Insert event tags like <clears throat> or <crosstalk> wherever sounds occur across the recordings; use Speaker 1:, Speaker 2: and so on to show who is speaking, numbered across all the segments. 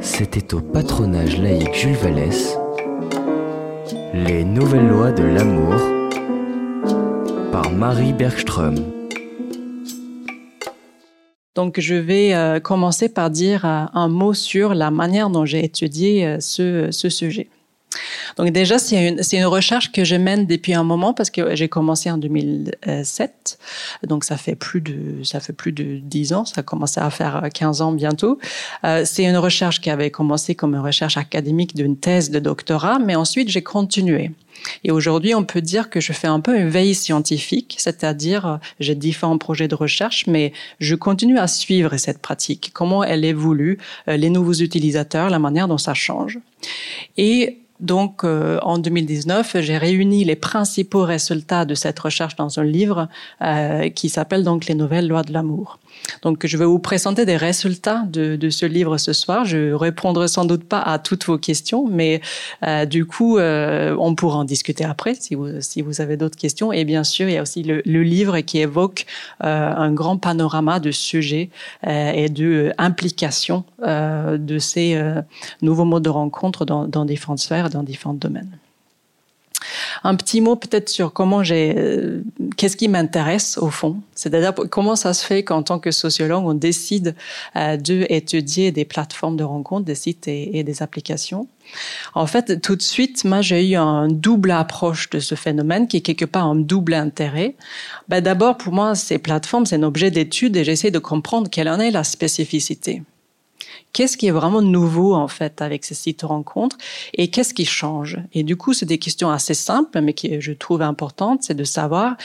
Speaker 1: C'était au patronage laïque Jules Vallès, Les nouvelles lois de l'amour, par Marie Bergström.
Speaker 2: Donc, je vais euh, commencer par dire euh, un mot sur la manière dont j'ai étudié euh, ce, ce sujet. Donc déjà, c'est une, une, recherche que je mène depuis un moment parce que j'ai commencé en 2007. Donc ça fait plus de ça fait plus de 10 ans, ça a à faire 15 ans bientôt. Euh, c'est une recherche qui avait commencé comme une recherche académique d'une thèse de doctorat, mais ensuite j'ai continué. Et aujourd'hui, on peut dire que je fais un peu une veille scientifique, c'est-à-dire euh, j'ai différents projets de recherche, mais je continue à suivre cette pratique, comment elle évolue, euh, les nouveaux utilisateurs, la manière dont ça change. Et donc, euh, en 2019, j'ai réuni les principaux résultats de cette recherche dans un livre euh, qui s'appelle donc Les nouvelles lois de l'amour. Donc, je vais vous présenter des résultats de, de, ce livre ce soir. Je répondrai sans doute pas à toutes vos questions, mais euh, du coup, euh, on pourra en discuter après si vous, si vous avez d'autres questions. Et bien sûr, il y a aussi le, le livre qui évoque euh, un grand panorama de sujets euh, et de implications euh, de ces nouveaux modes de rencontre dans, dans différentes sphères, dans différents domaines. Un petit mot peut-être sur comment j'ai, euh, qu'est-ce qui m'intéresse au fond, c'est-à-dire comment ça se fait qu'en tant que sociologue on décide euh, d'étudier des plateformes de rencontres, des sites et, et, des applications? En fait, tout de suite, moi j'ai eu un double approche de ce phénomène qui est quelque part un double intérêt. Ben, D'abord, pour moi, ces plateformes, c'est un objet d'étude et j'essaie de comprendre quelle en est la spécificité qu'est-ce qui est vraiment nouveau en fait avec ces sites rencontres et qu'est-ce qui change? Et du coup, c'est des questions assez simples, mais qui je trouve importantes, c'est de savoir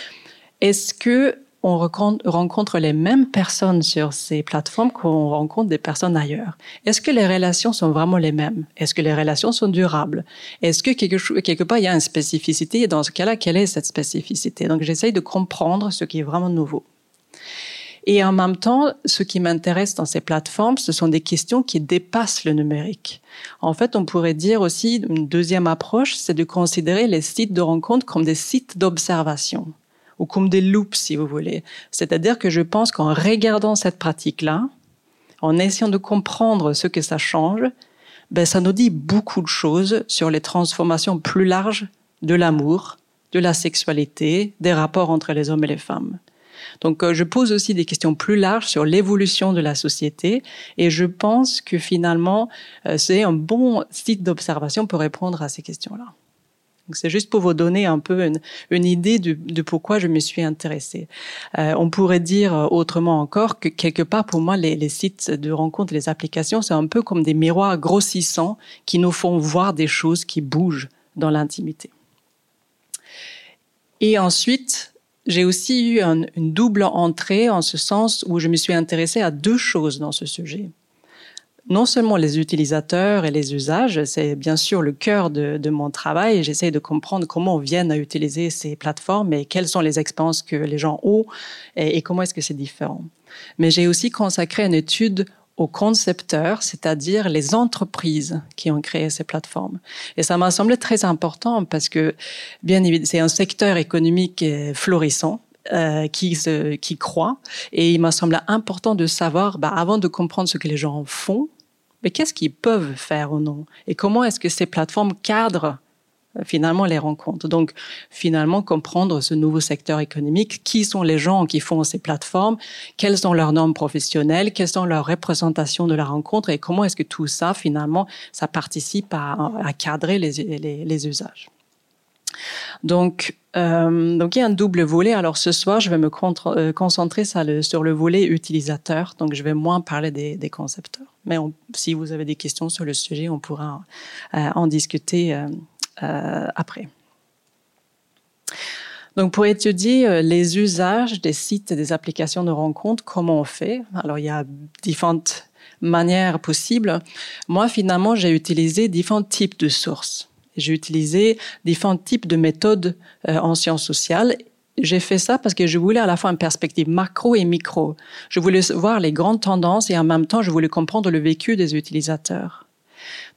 Speaker 2: est-ce que on rencontre les mêmes personnes sur ces plateformes qu'on rencontre des personnes ailleurs? Est-ce que les relations sont vraiment les mêmes? Est-ce que les relations sont durables? Est-ce que quelque part il y a une spécificité? Et dans ce cas-là, quelle est cette spécificité? Donc j'essaye de comprendre ce qui est vraiment nouveau. Et en même temps, ce qui m'intéresse dans ces plateformes, ce sont des questions qui dépassent le numérique. En fait, on pourrait dire aussi, une deuxième approche, c'est de considérer les sites de rencontre comme des sites d'observation ou comme des loops, si vous voulez. C'est-à-dire que je pense qu'en regardant cette pratique-là, en essayant de comprendre ce que ça change, ben, ça nous dit beaucoup de choses sur les transformations plus larges de l'amour, de la sexualité, des rapports entre les hommes et les femmes. Donc, euh, je pose aussi des questions plus larges sur l'évolution de la société et je pense que finalement, euh, c'est un bon site d'observation pour répondre à ces questions-là. C'est juste pour vous donner un peu une, idée de, pourquoi je me suis intéressée. Euh, on pourrait dire autrement encore que quelque part, pour moi, les, les sites de rencontres, les applications, c'est un peu comme des miroirs grossissants qui nous font voir des choses qui bougent dans l'intimité. Et ensuite, j'ai aussi eu un, une double entrée en ce sens où je me suis intéressée à deux choses dans ce sujet. Non seulement les utilisateurs et les usages, c'est bien sûr le cœur de, mon travail. J'essaie de comprendre comment on vient à utiliser ces plateformes et quelles sont les expériences que les gens ont et comment est-ce que c'est différent. Mais j'ai aussi consacré une étude aux concepteurs, c'est-à-dire les entreprises qui ont créé ces plateformes. Et ça m'a semblé très important parce que, bien évidemment, c'est un secteur économique florissant. Euh, qui se, qui croit et il m'a semblé important de savoir bah, avant de comprendre ce que les gens font mais qu'est-ce qu'ils peuvent faire ou non? Et comment est-ce que ces plateformes cadrent finalement les rencontres. Donc finalement comprendre ce nouveau secteur économique, qui sont les gens qui font ces plateformes, quelles sont leurs normes professionnelles, quelles sont leurs représentations de la rencontre et comment est-ce que tout ça finalement ça participe à, cadrer les, usages. Donc, euh, donc il y a un double volet. Alors ce soir, je vais me euh, concentrer sur le, volet utilisateur. Donc je vais moins parler des, concepteurs. Mais si vous avez des questions sur le sujet, on pourra euh, en discuter euh, euh, après. Donc, pour étudier euh, les usages des sites et des applications de rencontres, comment on fait? Alors, il y a différentes manières possibles. Moi, finalement, j'ai utilisé différents types de sources. J'ai utilisé différents types de méthodes euh, en sciences sociales j'ai fait ça parce que je voulais à la fois une perspective macro et micro. Je voulais voir les grandes tendances et en même temps, je voulais comprendre le vécu des utilisateurs.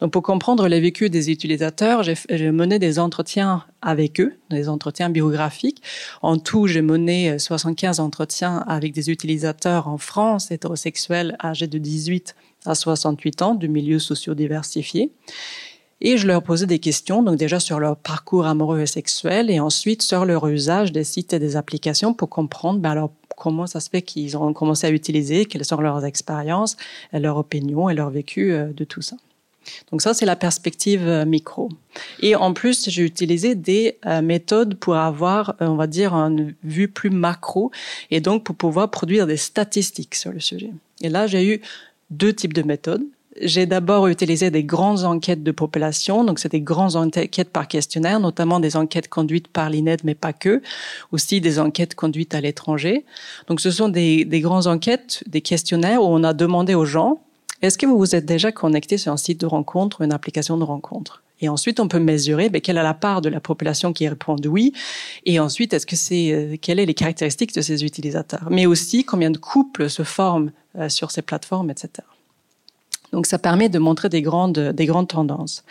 Speaker 2: Donc, pour comprendre le vécu des utilisateurs, j'ai mené des entretiens avec eux, des entretiens biographiques. En tout, j'ai mené 75 entretiens avec des utilisateurs en France, hétérosexuels, âgés de 18 à 68 ans, de milieux sociaux diversifiés. Et je leur posais des questions, donc déjà sur leur parcours amoureux et sexuel, et ensuite sur leur usage des sites et des applications pour comprendre ben alors, comment ça se fait qu'ils ont commencé à utiliser, quelles sont leurs expériences, leurs opinions et leur vécu euh, de tout ça. Donc ça, c'est la perspective euh, micro. Et en plus, j'ai utilisé des euh, méthodes pour avoir, on va dire, une vue plus macro, et donc pour pouvoir produire des statistiques sur le sujet. Et là, j'ai eu deux types de méthodes j'ai d'abord utilisé des grandes enquêtes de population, donc c'est des grandes enquêtes par questionnaire, notamment des enquêtes conduites par l'INED, mais pas que, aussi des enquêtes conduites à l'étranger. Donc ce sont des grandes enquêtes, des questionnaires où on a demandé aux gens, est-ce que vous vous êtes déjà connecté sur un site de rencontre ou une application de rencontre? Et ensuite, on peut mesurer ben, quelle est la part de la population qui répond oui. Et ensuite, est-ce que c'est euh, quelles sont les caractéristiques de ces utilisateurs, mais aussi combien de couples se forment euh, sur ces plateformes, etc. Donc ça permet de montrer des grandes, des grandes tendances.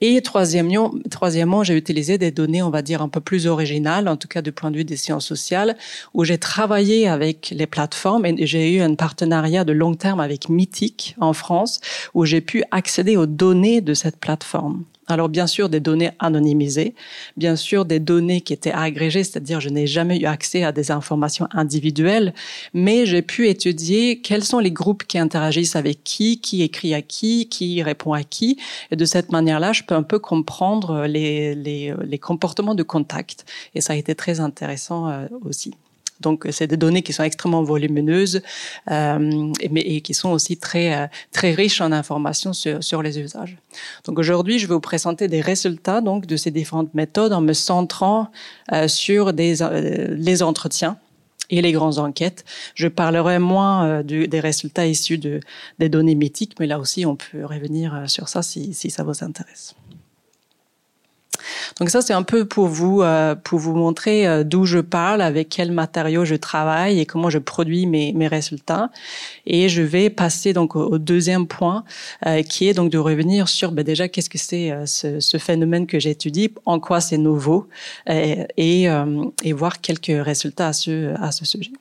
Speaker 2: Et troisièmement, troisièmement j'ai utilisé des données, on va dire, un peu plus originales, en tout cas du point de vue des sciences sociales, où j'ai travaillé avec les plateformes et j'ai eu un partenariat de long terme avec Mythic en France, où j'ai pu accéder aux données de cette plateforme. Alors bien sûr des données anonymisées, bien sûr des données qui étaient agrégées, c'est-à-dire je n'ai jamais eu accès à des informations individuelles, mais j'ai pu étudier quels sont les groupes qui interagissent avec qui, qui écrit à qui, qui répond à qui, et de cette manière-là, je peux un peu comprendre les, les, les comportements de contact, et ça a été très intéressant euh, aussi. Donc, c'est des données qui sont extrêmement volumineuses, euh, mais et qui sont aussi très euh, très riches en informations sur, sur les usages. Donc, aujourd'hui, je vais vous présenter des résultats donc de ces différentes méthodes en me centrant euh, sur des euh, les entretiens et les grandes enquêtes. Je parlerai moins euh, du, des résultats issus de, des données mythiques, mais là aussi, on peut revenir euh, sur ça si, si ça vous intéresse. Donc ça, c'est un peu pour vous, euh, pour vous montrer euh, d'où je parle, avec quels matériaux je travaille et comment je produis mes, mes résultats. Et je vais passer donc au, deuxième point, euh, qui est donc de revenir sur ben, déjà qu'est-ce que c'est ce, phénomène que j'étudie, en quoi c'est nouveau, et, et, voir quelques résultats à ce, à ce sujet.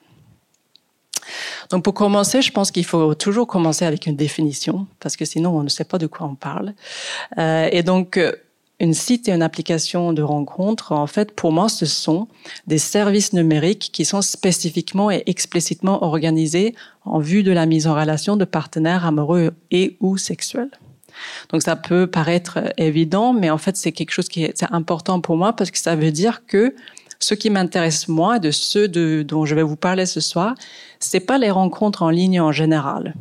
Speaker 2: Donc pour commencer, je pense qu'il faut toujours commencer avec une définition, parce que sinon on ne sait pas de quoi on parle. Et donc une site et une application de rencontre, en fait, pour moi, ce sont des services numériques qui sont spécifiquement et explicitement organisés en vue de la mise en relation de partenaires amoureux et ou sexuels. Donc ça peut paraître évident, mais en fait, c'est quelque chose qui est important pour moi parce que ça veut dire que ce qui m'intéresse moi de ceux de, dont je vais vous parler ce soir, c'est pas les rencontres en ligne en général.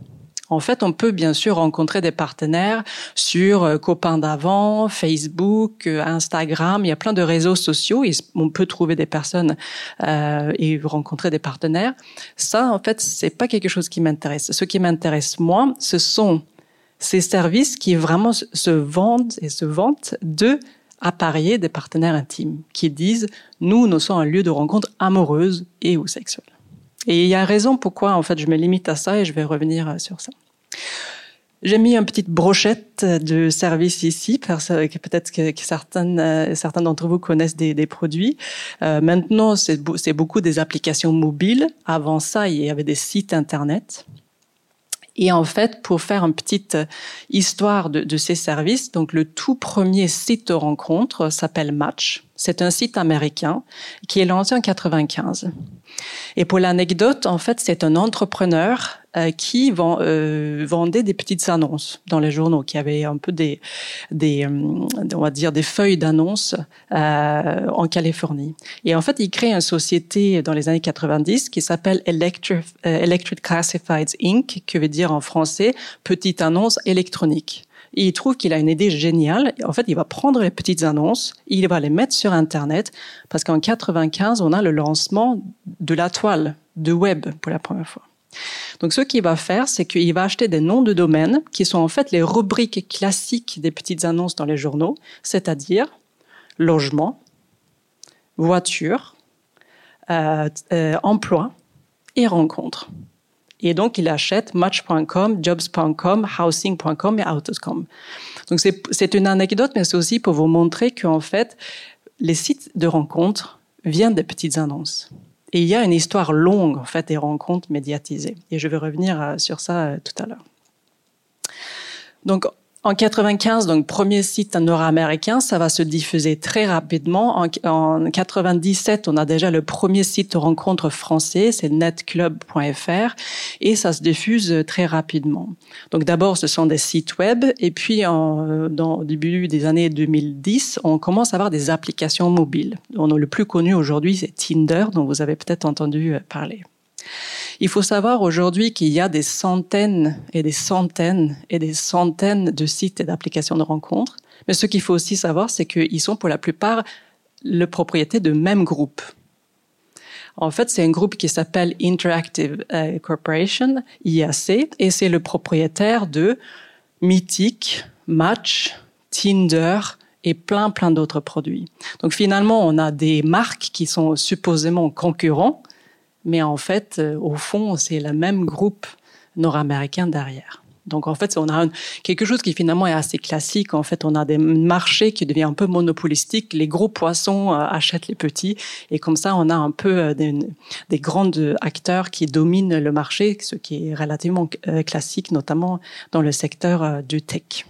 Speaker 2: En fait, on peut bien sûr rencontrer des partenaires sur euh, Copains d'avant, Facebook, euh, Instagram. Il y a plein de réseaux sociaux. On peut trouver des personnes euh, et rencontrer des partenaires. Ça, en fait, c'est pas quelque chose qui m'intéresse. Ce qui m'intéresse moi, ce sont ces services qui vraiment se vendent et se vantent de apparier des partenaires intimes qui disent nous, nous sommes un lieu de rencontre amoureuse et ou sexuelle. Et il y a raison pourquoi, en fait, je me limite à ça et je vais revenir sur ça. J'ai mis une petite brochette de services ici, parce que peut-être que, euh, certains d'entre vous connaissent des, des produits. Euh, maintenant, c'est beaucoup des applications mobiles. Avant ça, il y avait des sites Internet. Et en fait, pour faire une petite histoire de, de ces services, donc le tout premier site de rencontre s'appelle Match. C'est un site américain qui est lancé en 95. Et pour l'anecdote, en fait, c'est un entrepreneur euh, qui euh, vendait des petites annonces dans les journaux, qui avait un peu des, euh, on va dire des feuilles d'annonces en Californie. Et en fait, il crée une société dans les années 90 qui s'appelle Electric, Electric Classifieds Inc., qui veut dire en français petite annonce électronique. Il trouve qu'il a une idée géniale. En fait, il va prendre les petites annonces, il va les mettre sur Internet, parce qu'en 95, on a le lancement de la toile, de web pour la première fois. Donc, ce qu'il va faire, c'est qu'il va acheter des noms de domaines qui sont en fait les rubriques classiques des petites annonces dans les journaux, c'est-à-dire logement, voiture, euh, euh, emploi et rencontre. Et donc, il achète Match.com, Jobs.com, Housing.com et Autos.com. Donc, c'est une anecdote, mais c'est aussi pour vous montrer qu'en fait, les sites de rencontres viennent des petites annonces. Et il y a une histoire longue, en fait, des rencontres médiatisées. Et je vais revenir euh, sur ça euh, tout à l'heure. Donc, en 95, donc premier site nord-américain, ça va se diffuser très rapidement. En, 97, on a déjà le premier site de rencontre français, c'est netclub.fr, et ça se diffuse très rapidement. Donc d'abord, ce sont des sites web, et puis en, dans, au début des années 2010, on commence à avoir des applications mobiles. le plus connu aujourd'hui, c'est Tinder, dont vous avez peut-être entendu parler. Il faut savoir aujourd'hui qu'il y a des centaines et des centaines et des centaines de sites et d'applications de rencontres. Mais ce qu'il faut aussi savoir, c'est qu'ils sont pour la plupart le propriété de mêmes groupes. En fait, c'est un groupe qui s'appelle Interactive euh, Corporation, IAC, et c'est le propriétaire de Mythic, Match, Tinder et plein, plein d'autres produits. Donc finalement, on a des marques qui sont supposément concurrents, mais en fait, euh, au fond, c'est le même groupe nord-américain derrière. Donc en fait, on a quelque chose qui finalement est assez classique. En fait, on a des marchés qui deviennent un peu monopolistiques. Les gros poissons euh, achètent les petits, et comme ça, on a un peu euh, des, des grands acteurs qui dominent le marché, ce qui est relativement classique, notamment dans le secteur du tech.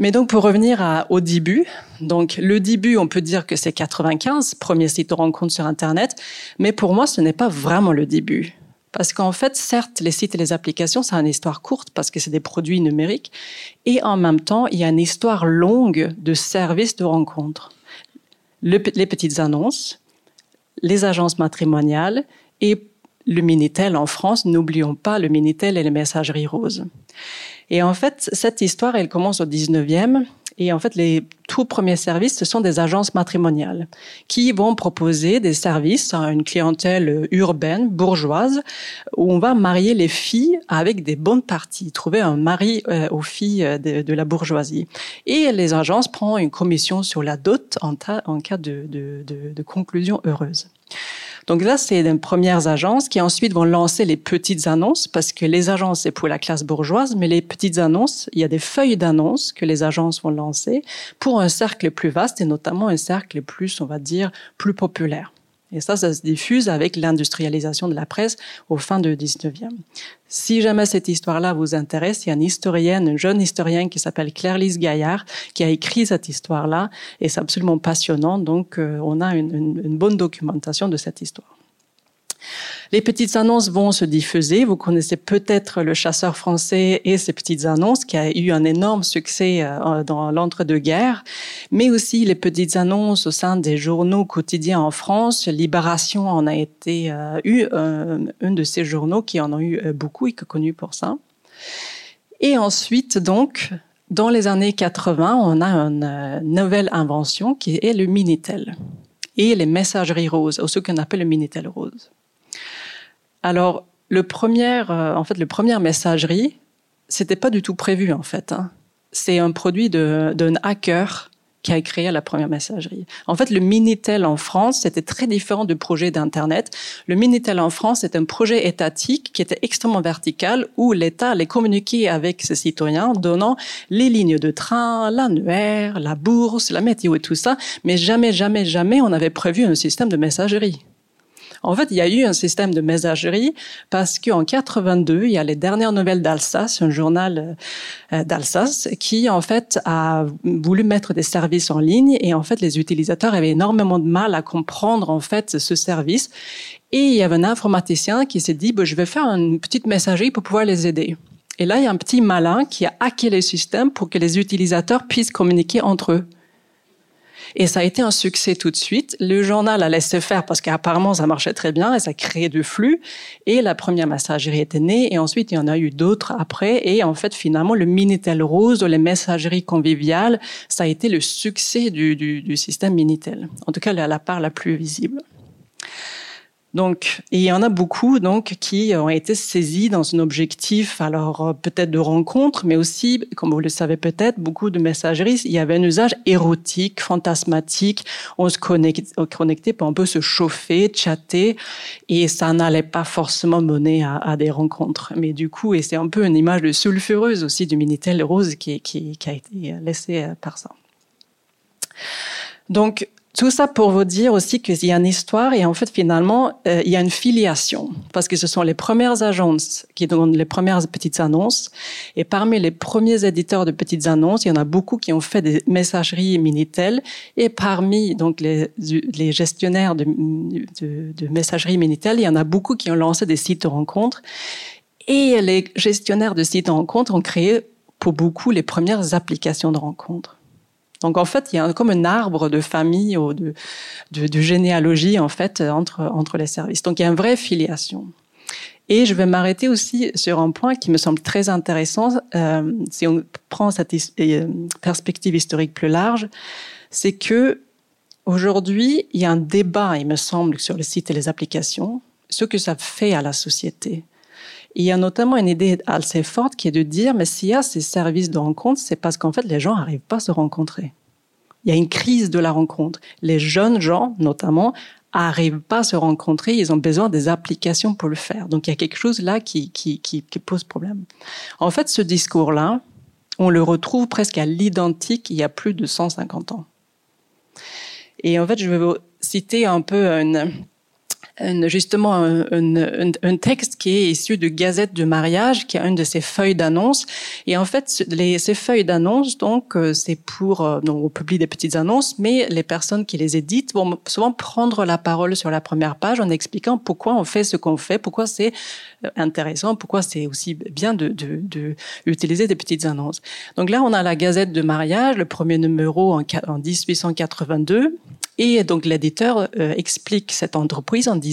Speaker 2: Mais donc pour revenir au début, donc le début, on peut dire que c'est 95, premier site de rencontre sur Internet, mais pour moi, ce n'est pas vraiment le début. Parce qu'en fait, certes, les sites et les applications, c'est une histoire courte parce que c'est des produits numériques, et en même temps, il y a une histoire longue de services de rencontre. les petites annonces, les agences matrimoniales et le Minitel en France, n'oublions pas le Minitel et les messageries roses. Et en fait, cette histoire, elle commence au 19e. Et en fait, les tout premiers services, ce sont des agences matrimoniales qui vont proposer des services à une clientèle urbaine, bourgeoise, où on va marier les filles avec des bonnes parties, trouver un mari euh, aux filles euh, de, la bourgeoisie. Et les agences prennent une commission sur la dot en, cas de conclusion heureuse. Donc là, c'est les premières agences qui ensuite vont lancer les petites annonces parce que les agences, c'est pour la classe bourgeoise, mais les petites annonces, il y a des feuilles d'annonces que les agences vont lancer pour un cercle plus vaste et notamment un cercle plus, on va dire, plus populaire. Et ça, ça se diffuse avec l'industrialisation de la presse au fin du 19e. Si jamais cette histoire-là vous intéresse, il y a une historienne, une jeune historienne qui s'appelle Claire-Lise Gaillard, qui a écrit cette histoire-là, et c'est absolument passionnant, donc euh, on a une, une bonne documentation de cette histoire. Les petites annonces vont se diffuser. Vous connaissez peut-être le chasseur français et ses petites annonces qui a eu un énorme succès euh, dans l'entre-deux-guerres, mais aussi les petites annonces au sein des journaux quotidiens en France. Libération en a été euh, eu euh, un de ces journaux qui en ont eu beaucoup et qui est connu pour ça. Et ensuite, donc, dans les années 80, on a une nouvelle invention qui est le Minitel et les messageries roses, ou ce qu'on appelle le Minitel rose. Alors, le premier, euh, en fait, le première messagerie, c'était pas du tout prévu en fait. Hein. C'est un produit d'un hacker qui a créé la première messagerie. En fait, le Minitel en France, c'était très différent du projet d'Internet. Le Minitel en France est un projet étatique qui était extrêmement vertical où l'État allait communiquer avec ses citoyens, donnant les lignes de train, l'annuaire, la bourse, la météo et tout ça. Mais jamais, jamais, jamais on avait prévu un système de messagerie. En fait, il y a eu un système de messagerie parce qu'en 82, il y a les dernières nouvelles d'Alsace, un journal euh, d'Alsace, qui en fait a voulu mettre des services en ligne et en fait les utilisateurs avaient énormément de mal à comprendre en fait ce service. Et il y avait un informaticien qui s'est dit, bah, je vais faire une petite messagerie pour pouvoir les aider. Et là, il y a un petit malin qui a hacké le système pour que les utilisateurs puissent communiquer entre eux. Et ça a été un succès tout de suite. Le journal a laissé faire parce qu'apparemment ça marchait très bien et ça créait du flux. Et la première messagerie était née et ensuite il y en a eu d'autres après. Et en fait, finalement, le Minitel Rose, les messageries conviviales, ça a été le succès du, du, du système Minitel. En tout cas, la, la part la plus visible. Donc, il y en a beaucoup donc qui ont été saisis dans un objectif, alors euh, peut-être de rencontre, mais aussi, comme vous le savez peut-être, beaucoup de messageries. Il y avait un usage érotique, fantasmatique. On se connectait, pour un peu se chauffer, chatter, et ça n'allait pas forcément mener à, des rencontres. Mais du coup, et c'est un peu une image de sulfureuse aussi du minitel rose qui, qui, a été laissée euh, par ça. Donc, tout ça pour vous dire aussi qu'il y a une histoire et en fait finalement euh, il y a une filiation. Parce que ce sont les premières agences qui donnent les premières petites annonces. Et parmi les premiers éditeurs de petites annonces il y en a beaucoup qui ont fait des messageries Minitel. Et parmi donc les, gestionnaires de, de, de messagerie Minitel il y en a beaucoup qui ont lancé des sites de rencontres. Et les gestionnaires de sites de rencontres ont créé pour beaucoup les premières applications de rencontres. Donc en fait, il y a comme un arbre de famille ou de, généalogie en fait entre entre les services. Donc il y a une vraie filiation. Et je vais m'arrêter aussi sur un point qui me semble très intéressant. Euh, si on prend cette euh, perspective historique plus large, c'est que aujourd'hui il y a un débat, il me semble, sur le site et les applications, ce que ça fait à la société il y a notamment une idée assez forte qui est de dire, mais s'il y a ces services de rencontre, c'est parce qu'en fait, les gens n'arrivent pas à se rencontrer. Il y a une crise de la rencontre. Les jeunes gens, notamment, arrivent pas à se rencontrer, ils ont besoin des applications pour le faire. Donc il y a quelque chose là qui, qui, qui, qui pose problème. En fait, ce discours-là, on le retrouve presque à l'identique il y a plus de 150 ans. Et en fait, je vais vous citer un peu une, justement un, texte qui est issu de Gazette de mariage, qui est une de ces feuilles d'annonce. Et en fait, ces feuilles d'annonce, donc, euh, c'est pour, euh, donc, on publie des petites annonces, mais les personnes qui les éditent vont souvent prendre la parole sur la première page en expliquant pourquoi on fait ce qu'on fait, pourquoi c'est euh, intéressant, pourquoi c'est aussi bien de, utiliser des petites annonces. Donc là, on a la Gazette de mariage, le premier numéro en, en 1882. Et donc l'éditeur explique cette entreprise en disant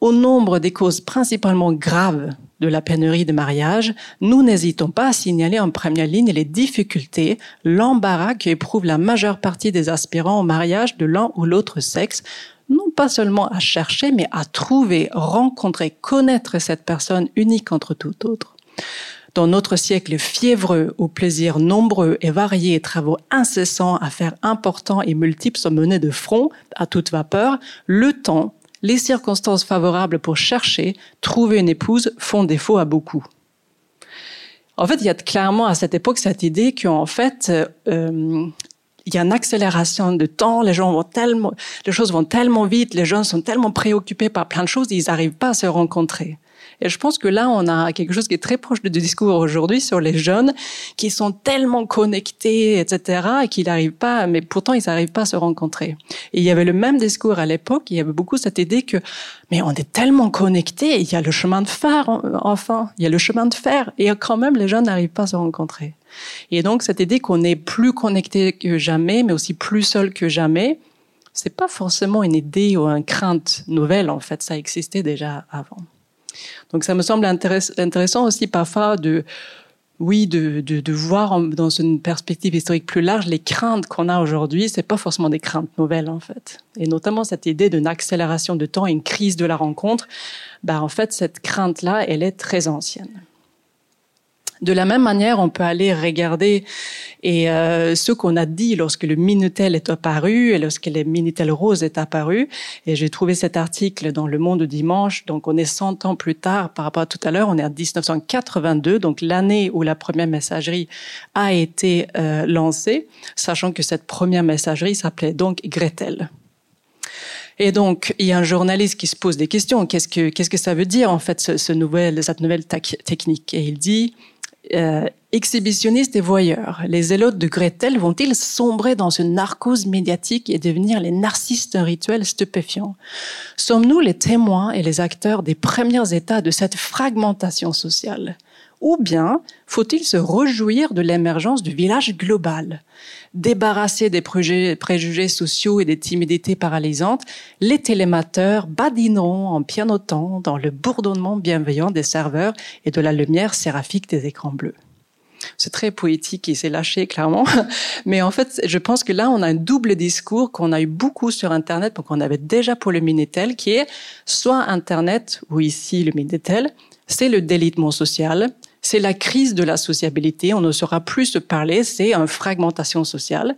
Speaker 2: au nombre des causes principalement graves de la pénurie de mariage, nous n'hésitons pas à signaler en première ligne les difficultés, l'embarras que éprouve la majeure partie des aspirants au mariage de l'un ou l'autre sexe, non pas seulement à chercher, mais à trouver, rencontrer, connaître cette personne unique entre tout autres. Dans notre siècle fiévreux, aux plaisirs nombreux et variés travaux incessants, affaires importants et multiples sont menés de front, à toute vapeur, le temps, les circonstances favorables pour chercher, trouver une épouse font défaut à beaucoup. En fait, il y a clairement à cette époque cette idée qu'en fait, euh, il y a une accélération de temps, les gens vont tellement, les choses vont tellement vite, les gens sont tellement préoccupés par plein de choses, ils n'arrivent pas à se rencontrer. Et je pense que là, on a quelque chose qui est très proche du discours aujourd'hui sur les jeunes qui sont tellement connectés, etc., et qu'ils n'arrivent pas, mais pourtant ils n'arrivent pas à se rencontrer. Et il y avait le même discours à l'époque. Il y avait beaucoup cette idée que, mais on est tellement connectés, il y a le chemin de fer, enfin, il y a le chemin de fer, et quand même les jeunes n'arrivent pas à se rencontrer. Et donc cette idée qu'on est plus connecté que jamais, mais aussi plus seul que jamais, c'est pas forcément une idée ou une crainte nouvelle. En fait, ça existait déjà avant. Donc ça me semble intéressant aussi parfois de, oui, de, de, voir dans une perspective historique plus large les craintes qu'on a aujourd'hui. C'est pas forcément des craintes nouvelles en fait, et notamment cette idée d'une accélération de temps, une crise de la rencontre. Bah en fait, cette crainte-là, elle est très ancienne. De la même manière, on peut aller regarder et euh, ce qu'on a dit lorsque le Minitel est apparu et lorsque le Minitel Rose est apparu. Et j'ai trouvé cet article dans Le Monde dimanche. Donc on est 100 ans plus tard par rapport à tout à l'heure. On est en 1982, donc l'année où la première messagerie a été euh, lancée, sachant que cette première messagerie s'appelait donc Gretel. Et donc, il y a un journaliste qui se pose des questions. Qu'est-ce que, qu'est-ce que ça veut dire, en fait, ce, ce cette nouvelle technique? Et il dit, euh, exhibitionnistes et voyeurs, les élotes de Gretel vont-ils sombrer dans une narcose médiatique et devenir les narcistes rituels stupéfiants? Sommes-nous les témoins et les acteurs des premiers états de cette fragmentation sociale? Ou bien faut-il se réjouir de l'émergence du village global? Débarrassés des préjugés sociaux et des timidités paralysantes, les télémateurs badineront en pianotant dans le bourdonnement bienveillant des serveurs et de la lumière séraphique des écrans bleus. C'est très poétique et c'est lâché clairement. <laughs> Mais en fait, je pense que là, on a un double discours qu'on a eu beaucoup sur Internet, qu'on avait déjà pour le Minitel, qui est soit Internet, ou ici le Minitel, c'est le délitement social, c'est la crise de la sociabilité, on ne saura plus se parler, c'est une fragmentation sociale.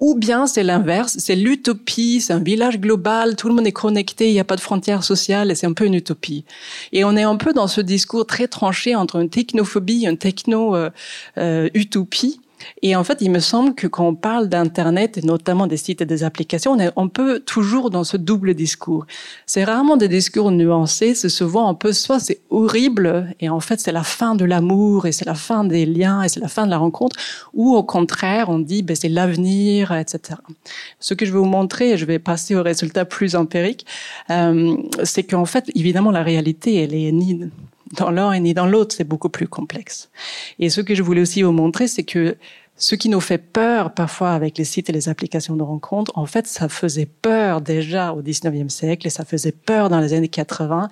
Speaker 2: Ou bien c'est l'inverse, c'est l'utopie, c'est un village global, tout le monde est connecté, il n'y a pas de frontières sociales et c'est un peu une utopie. Et on est un peu dans ce discours très tranché entre une technophobie et une techno-utopie. Et en fait, il me semble que quand on parle d'Internet, et notamment des sites et des applications, on, est, on peut toujours dans ce double discours. C'est rarement des discours nuancés, c'est souvent un peu soit c'est horrible, et en fait c'est la fin de l'amour, et c'est la fin des liens, et c'est la fin de la rencontre, ou au contraire, on dit ben, c'est l'avenir, etc. Ce que je vais vous montrer, et je vais passer au résultat plus empirique, euh, c'est qu'en fait, évidemment, la réalité, elle est ni dans l'un et ni dans l'autre, c'est beaucoup plus complexe. Et ce que je voulais aussi vous montrer, c'est que ce qui nous fait peur parfois avec les sites et les applications de rencontres, en fait, ça faisait peur déjà au 19e siècle et ça faisait peur dans les années 80.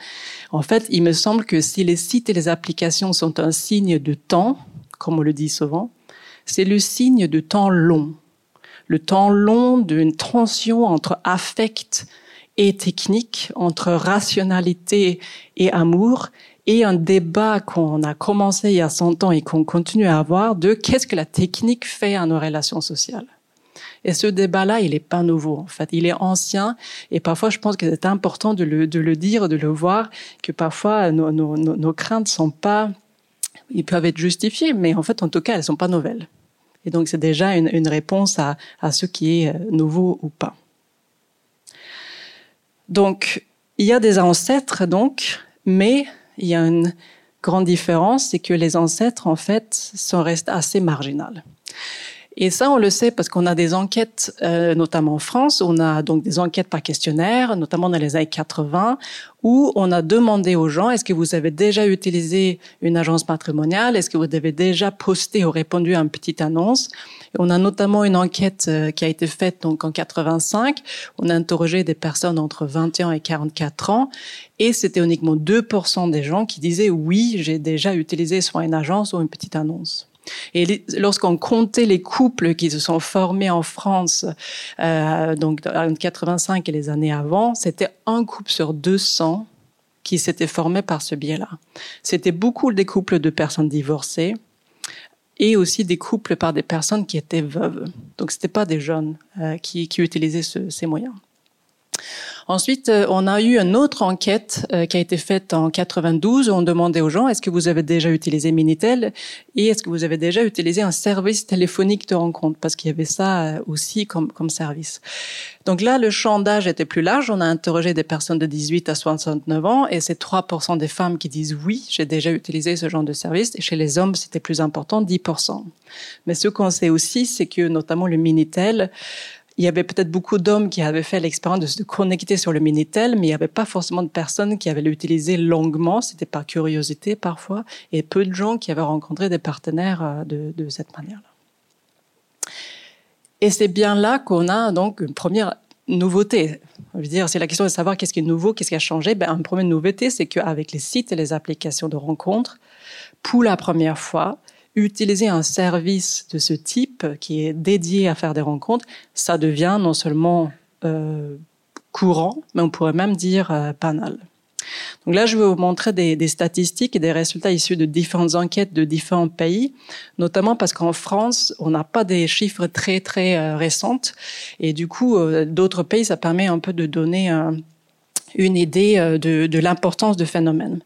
Speaker 2: En fait, il me semble que si les sites et les applications sont un signe de temps, comme on le dit souvent, c'est le signe de temps long. Le temps long d'une tension entre affect et technique, entre rationalité et amour, et un débat qu'on a commencé il y a 100 ans et qu'on continue à avoir de qu'est-ce que la technique fait à nos relations sociales. Et ce débat-là, il n'est pas nouveau, en fait. Il est ancien. Et parfois, je pense que c'est important de le, dire, de le voir, que parfois, nos, nos, nos craintes sont pas, ils peuvent être justifiées, mais en fait, en tout cas, elles sont pas nouvelles. Et donc, c'est déjà une, une réponse à, à ce qui est euh, nouveau ou pas. Donc, il y a des ancêtres, donc, mais il y a une grande différence, c'est que les ancêtres, en fait, sont restés assez marginales. Et ça, on le sait parce qu'on a des enquêtes, euh, notamment en France, on a donc des enquêtes par questionnaire, notamment dans les années 80, où on a demandé aux gens, est-ce que vous avez déjà utilisé une agence patrimoniale? Est-ce que vous avez déjà posté ou répondu à une petite annonce? On a notamment une enquête euh, qui a été faite donc en 85. On a interrogé des personnes entre 21 et 44 ans et c'était uniquement 2% des gens qui disaient oui, j'ai déjà utilisé soit une agence ou une petite annonce. Et lorsqu'on comptait les couples qui se sont formés en France, euh, donc en 85 et les années avant, c'était un couple sur 200 qui s'était formé par ce biais-là. C'était beaucoup des couples de personnes divorcées et aussi des couples par des personnes qui étaient veuves. Donc c'était pas des jeunes euh, qui, utilisaient ce, ces moyens. Ensuite, euh, on a eu une autre enquête euh, qui a été faite en 92 où on demandait aux gens est-ce que vous avez déjà utilisé Minitel et est-ce que vous avez déjà utilisé un service téléphonique de rencontre? Parce qu'il y avait ça euh, aussi comme, comme service. Donc là, le champ d'âge était plus large. On a interrogé des personnes de 18 à 69 ans et c'est 3% des femmes qui disent oui, j'ai déjà utilisé ce genre de service. Et chez les hommes, c'était plus important, 10%. Mais ce qu'on sait aussi, c'est que notamment le Minitel, il y avait peut-être beaucoup d'hommes qui avaient fait l'expérience de se connecter sur le Minitel, mais il n'y avait pas forcément de personnes qui avaient l'utilisé longuement, c'était par curiosité parfois, et peu de gens qui avaient rencontré des partenaires euh, de, cette manière-là. Et c'est bien là qu'on a donc une première nouveauté. Je veux dire, c'est la question de savoir qu'est-ce qui est nouveau, qu'est-ce qui a changé. Ben, une première nouveauté, c'est qu'avec les sites et les applications de rencontres, pour la première fois, utiliser un service de ce type qui est dédié à faire des rencontres, ça devient non seulement euh, courant, mais on pourrait même dire euh, banal. Donc là, je vais vous montrer des, des, statistiques et des résultats issus de différentes enquêtes de différents pays, notamment parce qu'en France, on n'a pas des chiffres très très euh, récentes, et du coup, euh, d'autres pays, ça permet un peu de donner une idée euh, de, de l'importance du phénomène.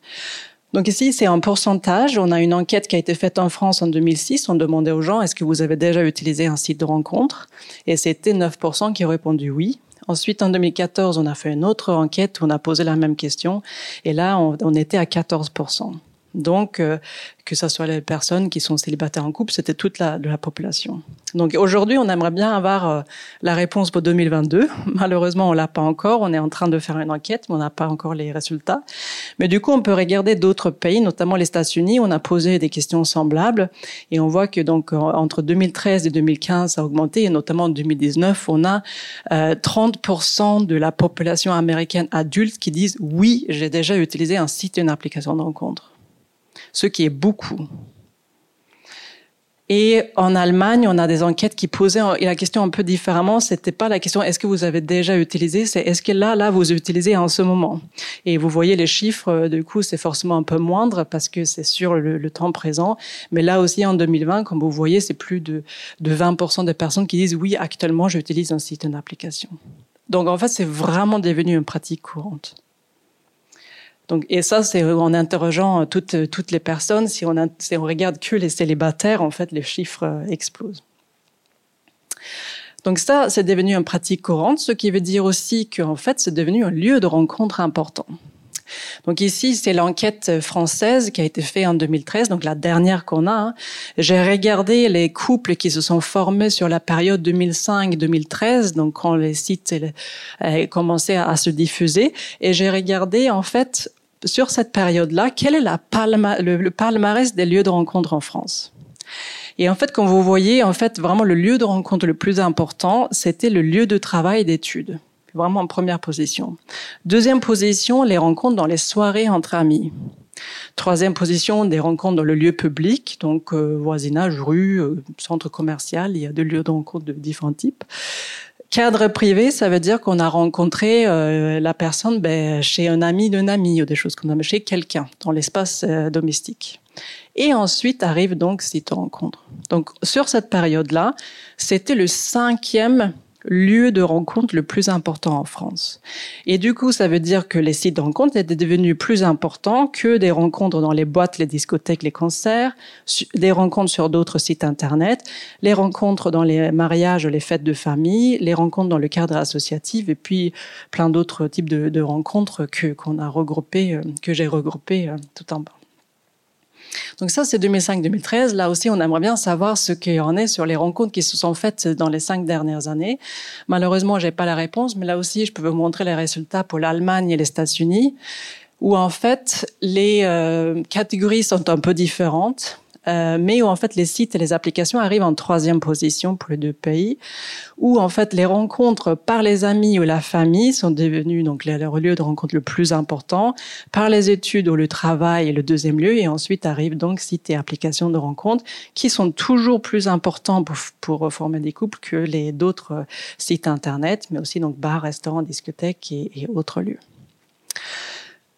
Speaker 2: Donc ici, c'est un pourcentage. On a une enquête qui a été faite en France en 2006. On demandait aux gens, est-ce que vous avez déjà utilisé un site de rencontre? Et c'était 9% qui ont répondu oui. Ensuite, en 2014, on a fait une autre enquête où on a posé la même question. Et là, on, on était à 14%. Donc, euh, que ce soit les personnes qui sont célibataires en couple, c'était toute la, de la population. Donc aujourd'hui, on aimerait bien avoir euh, la réponse pour 2022. <laughs> Malheureusement, on l'a pas encore. On est en train de faire une enquête, mais on n'a pas encore les résultats. Mais du coup, on peut regarder d'autres pays, notamment les États-Unis. On a posé des questions semblables et on voit que donc entre 2013 et 2015, ça a augmenté et notamment en 2019, on a euh, 30% de la population américaine adulte qui disent oui, j'ai déjà utilisé un site, une application de rencontre ce qui est beaucoup. Et en Allemagne, on a des enquêtes qui posaient la question un peu différemment. C'était pas la question est-ce que vous avez déjà utilisé, c'est est-ce que là, là, vous utilisez en ce moment? Et vous voyez les chiffres, euh, du coup, c'est forcément un peu moindre parce que c'est sur le, temps présent. Mais là aussi, en 2020, comme vous voyez, c'est plus de, de 20% des personnes qui disent oui, actuellement, j'utilise un site, une application. Donc en fait, c'est vraiment devenu une pratique courante. Donc, et ça, c'est en interrogeant toutes, toutes les personnes. Si on, si on regarde que les célibataires, en fait, les chiffres euh, explosent. Donc ça, c'est devenu une pratique courante, ce qui veut dire aussi qu'en fait, c'est devenu un lieu de rencontre important. Donc ici, c'est l'enquête française qui a été faite en 2013, donc la dernière qu'on a. Hein. J'ai regardé les couples qui se sont formés sur la période 2005-2013, donc quand les sites commençaient à se diffuser, et j'ai regardé en fait sur cette période-là quel est le palmarès des lieux de rencontre en France? Et en fait, quand vous voyez, en fait, vraiment le lieu de rencontre le plus important, c'était le lieu de travail et d'études vraiment en première position. Deuxième position, les rencontres dans les soirées entre amis. Troisième position, des rencontres dans le lieu public, donc euh, voisinage, rue, euh, centre commercial, il y a des lieux de rencontre de différents types. Cadre privé, ça veut dire qu'on a rencontré euh, la personne ben, chez un ami d'un ami ou des choses qu'on a chez quelqu'un dans l'espace domestique. Et ensuite arrive donc de rencontre. Donc sur cette période-là, c'était le cinquième lieu de rencontre le plus important en France. Et du coup, ça veut dire que les sites de rencontre étaient devenus plus importants que des rencontres dans les boîtes, les discothèques, les concerts, des rencontres sur d'autres sites Internet, les rencontres dans les mariages, les fêtes de famille, les rencontres dans le cadre associatif et puis plein d'autres types de, rencontres que qu'on a regroupées, euh, que j'ai regroupées euh, tout en bas. Donc ça, c'est 2005-2013. Là aussi, on aimerait bien savoir ce qu'il en est sur les rencontres qui se sont faites dans les cinq dernières années. Malheureusement, j'ai pas la réponse, mais là aussi, je peux vous montrer les résultats pour l'Allemagne et les États-Unis, où en fait, les euh, catégories sont un peu différentes. Euh, mais où en fait les sites et les applications arrivent en troisième position pour les deux pays, où en fait les rencontres par les amis ou la famille sont devenues donc le lieu de rencontre le plus important, par les études ou le travail est le deuxième lieu, et ensuite arrivent donc sites et applications de rencontres qui sont toujours plus importants pour, former des couples que les d'autres sites internet, mais aussi donc bars, restaurants, discothèques et, et autres lieux.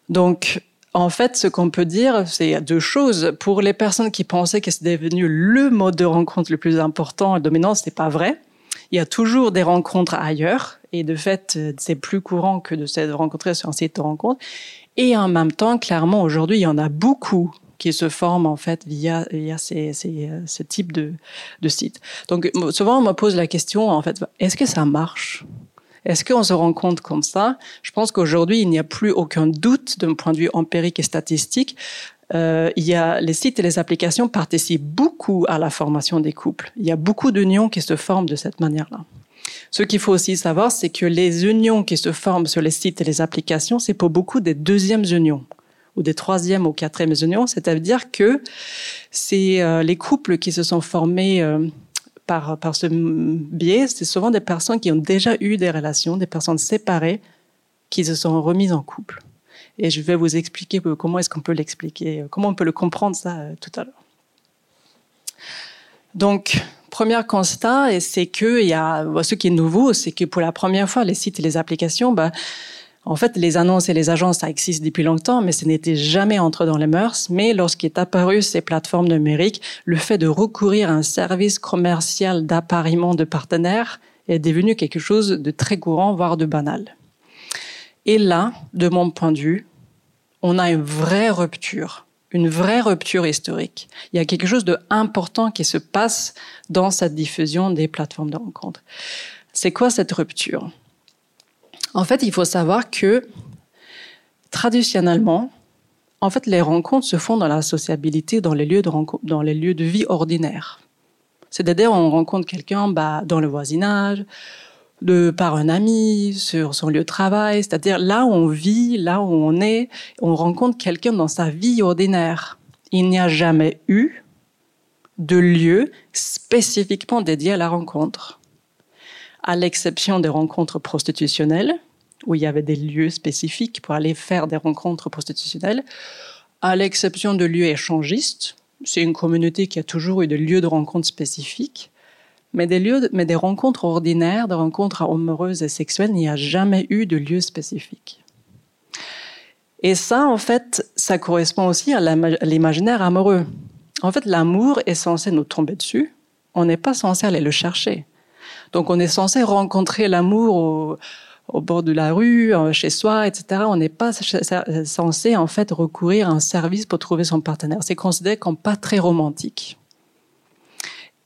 Speaker 2: Donc, en fait, ce qu'on peut dire, c'est deux choses. Pour les personnes qui pensaient que c'était devenu le mode de rencontre le plus important et dominant, c'est pas vrai. Il y a toujours des rencontres ailleurs, et de fait, c'est plus courant que de se rencontrer sur un site de rencontre. Et en même temps, clairement, aujourd'hui, il y en a beaucoup qui se forment en fait via, via ces, ces, ce type de, de site. Donc souvent on me pose la question en fait, est-ce que ça marche? Est-ce qu'on se rend compte comme ça? Je pense qu'aujourd'hui, il n'y a plus aucun doute d'un point de vue empirique et statistique. Euh, il y a les sites et les applications participent beaucoup à la formation des couples. Il y a beaucoup d'unions qui se forment de cette manière-là. Ce qu'il faut aussi savoir, c'est que les unions qui se forment sur les sites et les applications, c'est pour beaucoup des deuxièmes unions ou des troisièmes ou quatrièmes unions. C'est-à-dire que c'est euh, les couples qui se sont formés euh, par, par ce biais, c'est souvent des personnes qui ont déjà eu des relations, des personnes séparées, qui se sont remises en couple. Et je vais vous expliquer comment est-ce qu'on peut l'expliquer, comment on peut le comprendre ça euh, tout à l'heure. Donc, premier constat, c'est que y a ce qui est nouveau, c'est que pour la première fois, les sites et les applications, bah, en fait, les annonces et les agences, ça existe depuis longtemps, mais ce n'était jamais entré dans les mœurs. Mais lorsqu'est apparu ces plateformes numériques, le fait de recourir à un service commercial d'appariement de partenaires est devenu quelque chose de très courant, voire de banal. Et là, de mon point de vue, on a une vraie rupture, une vraie rupture historique. Il y a quelque chose de important qui se passe dans cette diffusion des plateformes de rencontres. C'est quoi cette rupture? En fait, il faut savoir que traditionnellement, en fait, les rencontres se font dans la sociabilité, dans les lieux de rencontre, dans les lieux de vie ordinaires. C'est-à-dire, on rencontre quelqu'un bah, dans le voisinage, de par un ami, sur son lieu de travail, c'est-à-dire là où on vit, là où on est, on rencontre quelqu'un dans sa vie ordinaire. Il n'y a jamais eu de lieu spécifiquement dédié à la rencontre à l'exception des rencontres prostitutionnelles, où il y avait des lieux spécifiques pour aller faire des rencontres prostitutionnelles, à l'exception de lieux échangistes, c'est une communauté qui a toujours eu des lieux de rencontre spécifiques, mais des lieux, mais des rencontres ordinaires, des rencontres amoureuses et sexuelles, il n'y a jamais eu de lieu spécifique. Et ça, en fait, ça correspond aussi à l'imaginaire amoureux. En fait, l'amour est censé nous tomber dessus. On n'est pas censé aller le chercher. Donc, on est censé rencontrer l'amour au, bord de la rue, euh, chez soi, etc. On n'est pas censé en fait recourir à un service pour trouver son partenaire. C'est considéré comme pas très romantique.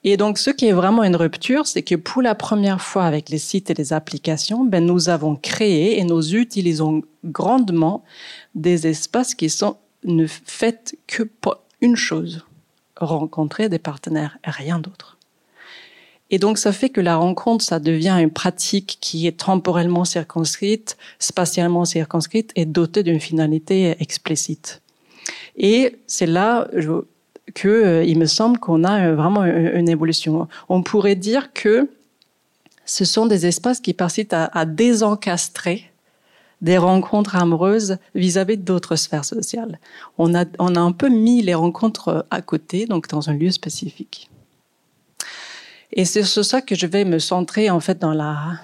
Speaker 2: Et donc, ce qui est vraiment une rupture, c'est que pour la première fois avec les sites et les applications, ben, nous avons créé et nous utilisons grandement des espaces qui sont ne faits que pour une chose, rencontrer des partenaires et rien d'autre. Et donc, ça fait que la rencontre, ça devient une pratique qui est temporellement circonscrite, spatialement circonscrite et dotée d'une finalité explicite. Et c'est là que euh, il me semble qu'on a euh, vraiment une, évolution. On pourrait dire que ce sont des espaces qui participent à, désencastrer des rencontres amoureuses vis-à-vis d'autres sphères sociales. On a, on a un peu mis les rencontres à côté, donc dans un lieu spécifique. Et c'est sur ça que je vais me centrer en fait dans la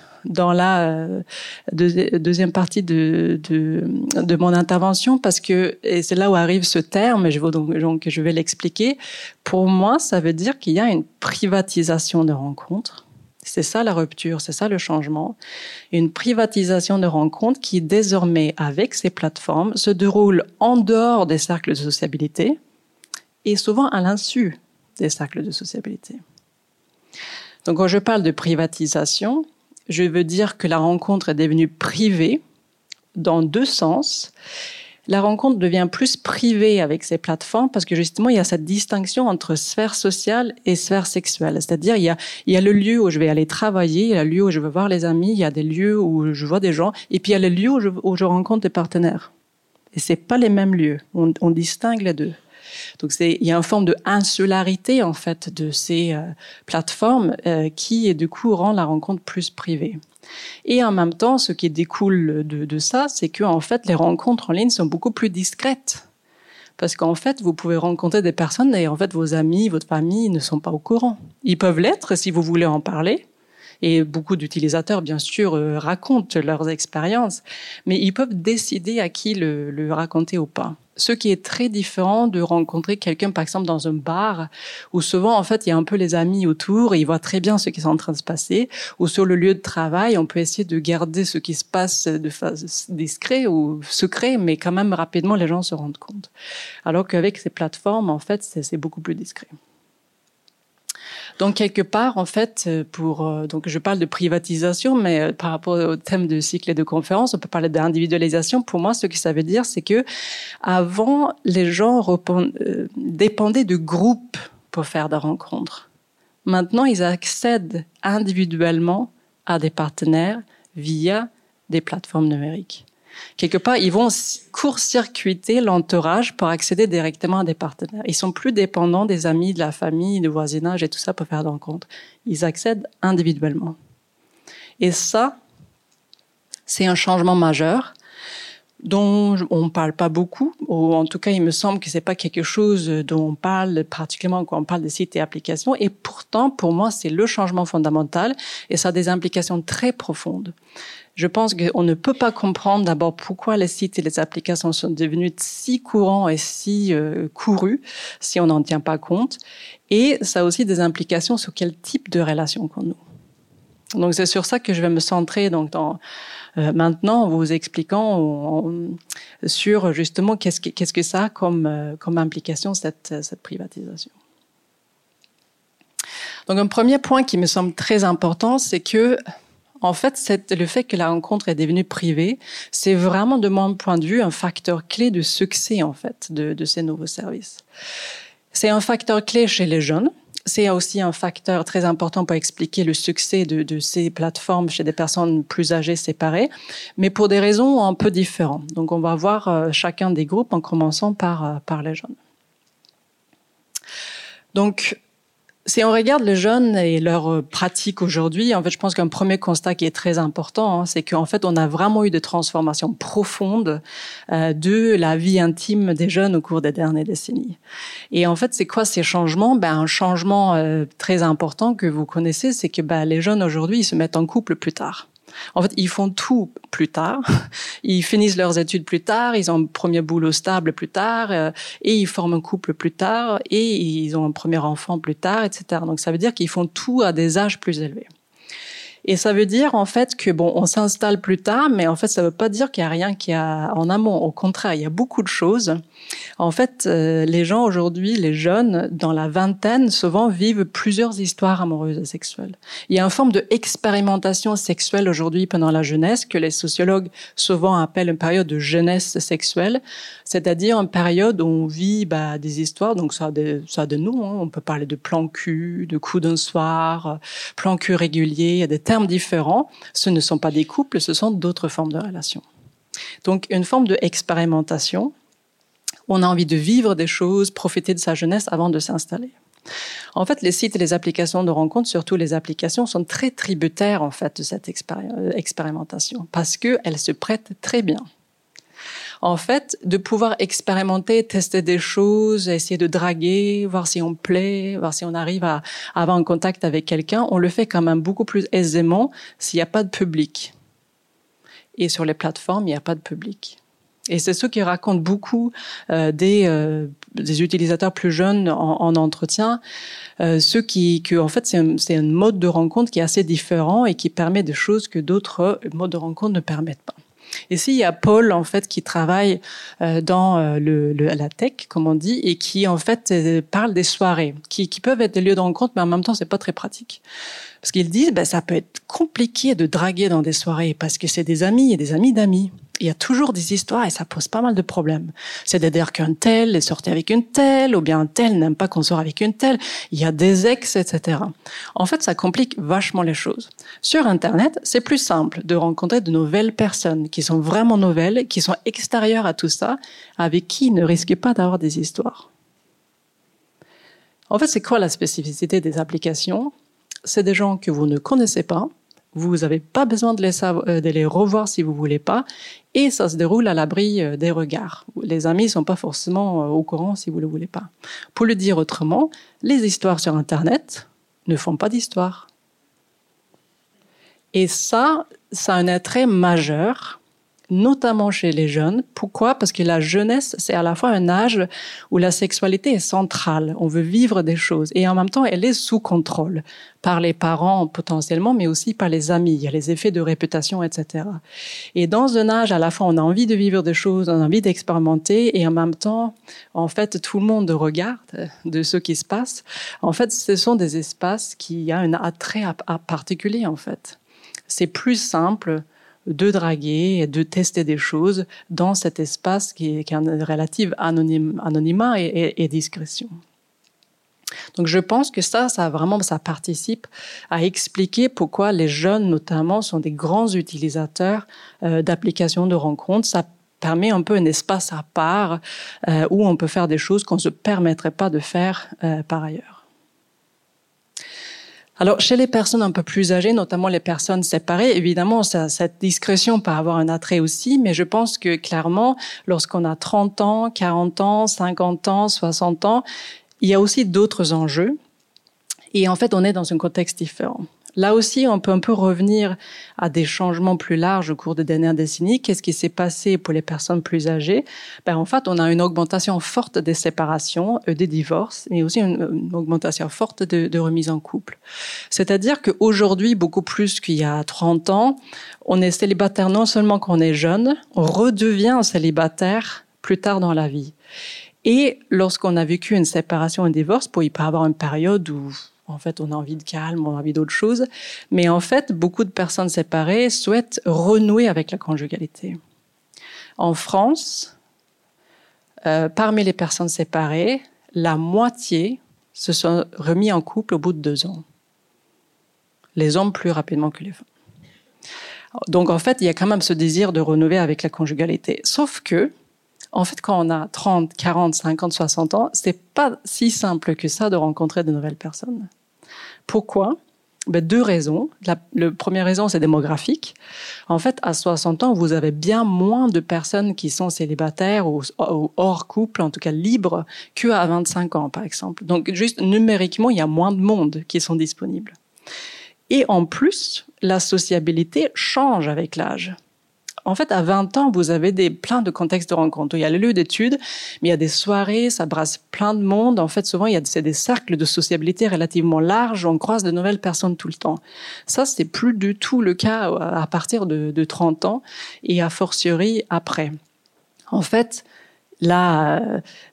Speaker 2: euh, deuxième partie de, mon intervention parce que c'est là où arrive ce terme. Je vais donc je vais l'expliquer. Pour moi, ça veut dire qu'il y a une privatisation de rencontres. C'est ça la rupture, c'est ça le changement. Une privatisation de rencontres qui désormais, avec ces plateformes, se déroule en dehors des cercles de sociabilité et souvent à l'insu des cercles de sociabilité. Donc quand je parle de privatisation, je veux dire que la rencontre est devenue privée dans deux sens. La rencontre devient plus privée avec ces plateformes parce que justement, il y a cette distinction entre sphère sociale et sphère sexuelle. C'est-à-dire, il y a, le lieu où je vais aller travailler, il y a le lieu où je veux voir les amis, il y a des lieux où je vois des gens, et puis il y a le lieu où je, rencontre des partenaires. Et c'est pas les mêmes lieux. On distingue les deux. Donc il y a une forme de insularité en fait de ces euh, plateformes euh, qui du coup rend la rencontre plus privée. Et en même temps, ce qui découle de, ça, c'est que en fait les rencontres en ligne sont beaucoup plus discrètes. Parce qu'en fait, vous pouvez rencontrer des personnes et en fait, vos amis, votre famille ne sont pas au courant. Ils peuvent l'être si vous voulez en parler, et beaucoup d'utilisateurs, bien sûr, euh, racontent leurs expériences, mais ils peuvent décider à qui le raconter ou pas ce qui est très différent de rencontrer quelqu'un, par exemple, dans un bar, où souvent, en fait, il y a un peu les amis autour et ils voient très bien ce qui est en train de se passer, ou sur le lieu de travail, on peut essayer de garder ce qui se passe de façon discret ou secret, mais quand même rapidement, les gens se rendent compte. Alors qu'avec ces plateformes, en fait, c'est beaucoup plus discret. Donc quelque part, en fait, euh, pour euh, donc je parle de privatisation, mais euh, par rapport au thème de cycle et de conférence, on peut parler d'individualisation. Pour moi, ce que ça veut dire, c'est que avant, les gens dépendaient de groupes pour faire des rencontres. Maintenant, ils accèdent individuellement à des partenaires via des plateformes numériques quelque part, ils vont court-circuiter l'entourage pour accéder directement à des partenaires. Ils sont plus dépendants des amis, de la famille, du voisinage et tout ça pour faire des rencontres. Ils accèdent individuellement. Et ça, c'est un changement majeur dont on ne parle pas beaucoup, ou en tout cas, il me semble que c'est pas quelque chose dont on parle particulièrement quand on parle des sites et applications. Et pourtant, pour moi, c'est le changement fondamental et ça a des implications très profondes. Je pense qu'on ne peut pas comprendre d'abord pourquoi les sites et les applications sont devenus si courants et si euh, courus si on n'en tient pas compte. Et ça a aussi des implications sur quel type de relation qu'on noue. Donc c'est sur ça que je vais me centrer donc dans, euh, maintenant en vous expliquant sur justement qu'est-ce que, ça a comme, euh, implication cette privatisation. Donc un premier point qui me semble très important, c'est que en fait, le fait que la rencontre est devenue privée, c'est vraiment, de mon point de vue, un facteur clé de succès, en fait, de, ces nouveaux services. C'est un facteur clé chez les jeunes. C'est aussi un facteur très important pour expliquer le succès de, ces plateformes chez des personnes plus âgées séparées, mais pour des raisons un peu différentes. Donc, on va voir euh, chacun des groupes en commençant par, euh, par les jeunes. Donc, si on regarde les jeunes et leurs euh, pratiques aujourd'hui, en fait, je pense qu'un premier constat qui est très important, hein, c'est qu'en fait, on a vraiment eu des transformations profondes euh, de la vie intime des jeunes au cours des dernières décennies. Et en fait, c'est quoi ces changements? Ben, un changement euh, très important que vous connaissez, c'est que ben, les jeunes aujourd'hui, ils se mettent en couple plus tard. En fait, ils font tout plus tard. <laughs> Ils finissent leurs études plus tard, ils ont un premier boulot stable plus tard, euh, et ils forment un couple plus tard, et ils ont un premier enfant plus tard, etc. Donc ça veut dire qu'ils font tout à des âges plus élevés. Et ça veut dire en fait que bon, on s'installe plus tard, mais en fait ça veut pas dire qu'il y a rien qui a en amont. Au contraire, il y a beaucoup de choses. En fait, euh, les gens aujourd'hui, les jeunes dans la vingtaine, souvent vivent plusieurs histoires amoureuses et sexuelles. Il y a une forme de expérimentation sexuelle aujourd'hui pendant la jeunesse que les sociologues souvent appellent une période de jeunesse sexuelle, c'est-à-dire une période où on vit bah, des histoires. Donc ça a ça de nous. Hein. On peut parler de plan cul, de coup d'un soir, plan cul régulier. Il y a des différents. Ce ne sont pas des couples, ce sont d'autres formes de relations. Donc une forme de expérimentation on a envie de vivre des choses, profiter de sa jeunesse avant de s'installer. En fait, les sites et les applications de rencontres, surtout les applications, sont très tributaires en fait de cette euh, expérimentation parce qu'elles se prêtent très bien. En fait, de pouvoir expérimenter, tester des choses, essayer de draguer, voir si on plaît, voir si on arrive à avoir un contact avec quelqu'un, on le fait quand même beaucoup plus aisément s'il n'y a pas de public. Et sur les plateformes, il n'y a pas de public. Et c'est ce qui raconte beaucoup euh, des, euh, des utilisateurs plus jeunes en, en entretien, euh, ceux qui, que en fait c'est un, un, mode de rencontre qui est assez différent et qui permet des choses que d'autres modes de rencontre ne permettent pas. Ici, il y a Paul en fait qui travaille euh, dans euh, le, le, la tech, comme on dit, et qui en fait parle des soirées, qui, qui peuvent être des lieux de rencontre, mais en même temps, c'est pas très pratique. Parce qu'ils disent, ben, ça peut être compliqué de draguer dans des soirées parce que c'est des amis et des amis d'amis il y a toujours des histoires et ça pose pas mal de problèmes. C'est-à-dire qu'un tel est sorti avec une telle, ou bien un tel n'aime pas qu'on sorte avec une telle. Il y a des ex, etc. En fait, ça complique vachement les choses. Sur Internet, c'est plus simple de rencontrer de nouvelles personnes qui sont vraiment nouvelles, qui sont extérieures à tout ça, avec qui ne risquent pas d'avoir des histoires. En fait, c'est quoi la spécificité des applications? C'est des gens que vous ne connaissez pas, vous n'avez pas besoin de les, euh, de les revoir si vous voulez pas. Et ça se déroule à l'abri euh, des regards. Les amis ne sont pas forcément euh, au courant si vous ne le voulez pas. Pour le dire autrement, les histoires sur Internet ne font pas d'histoire. Et ça, ça a un attrait majeur notamment chez les jeunes. Pourquoi? Parce que la jeunesse, c'est à la fois un âge où la sexualité est centrale. On veut vivre des choses et en même temps, elle est sous contrôle par les parents potentiellement, mais aussi par les amis. Il y a les effets de réputation, etc. Et dans un âge, à la fois, on a envie de vivre des choses, on a envie d'expérimenter et en même temps, en fait, tout le monde regarde de ce qui se passe. En fait, ce sont des espaces qui ont un attrait particulier, en fait. C'est plus simple de draguer et de tester des choses dans cet espace qui est, qui un relative anonymat et, discrétion. Donc je pense que ça, ça vraiment, ça participe à expliquer pourquoi les jeunes, notamment, sont des grands utilisateurs euh, d'applications de rencontres. Ça permet un peu un espace à part euh, où on peut faire des choses qu'on ne se permettrait pas de faire euh, par ailleurs. Alors, chez les personnes un peu plus âgées, notamment les personnes séparées, évidemment, cette discrétion peut avoir un attrait aussi, mais je pense que clairement, lorsqu'on a 30 ans, 40 ans, 50 ans, 60 ans, il y a aussi d'autres enjeux. Et en fait, on est dans un contexte différent. Là aussi, on peut un peu revenir à des changements plus larges au cours des dernières décennies. Qu'est-ce qui s'est passé pour les personnes plus âgées? Ben, En fait, on a une augmentation forte des séparations, des divorces, mais aussi une, augmentation forte de, de remise en couple. C'est-à-dire qu'aujourd'hui, beaucoup plus qu'il y a 30 ans, on est célibataire non seulement quand on est jeune, on redevient célibataire plus tard dans la vie. Et lorsqu'on a vécu une séparation, un divorce, y peut avoir une période où en fait, on a envie de calme, on a envie d'autre chose. Mais en fait, beaucoup de personnes séparées souhaitent renouer avec la conjugalité. En France, euh, parmi les personnes séparées, la moitié se sont remis en couple au bout de deux ans. Les hommes plus rapidement que les femmes. Donc en fait, il y a quand même ce désir de renouer avec la conjugalité. Sauf que, en fait, quand on a 30, 40, 50, 60 ans, c'est pas si simple que ça de rencontrer de nouvelles personnes. Pourquoi? Ben, Deux raisons. La, première raison, c'est démographique. En fait, à 60 ans, vous avez bien moins de personnes qui sont célibataires ou, ou hors couple, en tout cas libres, qu'à 25 ans, par exemple. Donc, juste numériquement, il y a moins de monde qui sont disponibles. Et en plus, la sociabilité change avec l'âge. En fait, à 20 ans, vous avez des, plein de contextes de rencontres. Il y a les lieux d'études, mais il y a des soirées, ça brasse plein de monde. En fait, souvent, il y a des cercles de sociabilité relativement larges. On croise de nouvelles personnes tout le temps. Ça, c'est plus du tout le cas à partir de, de 30 ans et a fortiori après. En fait, Là,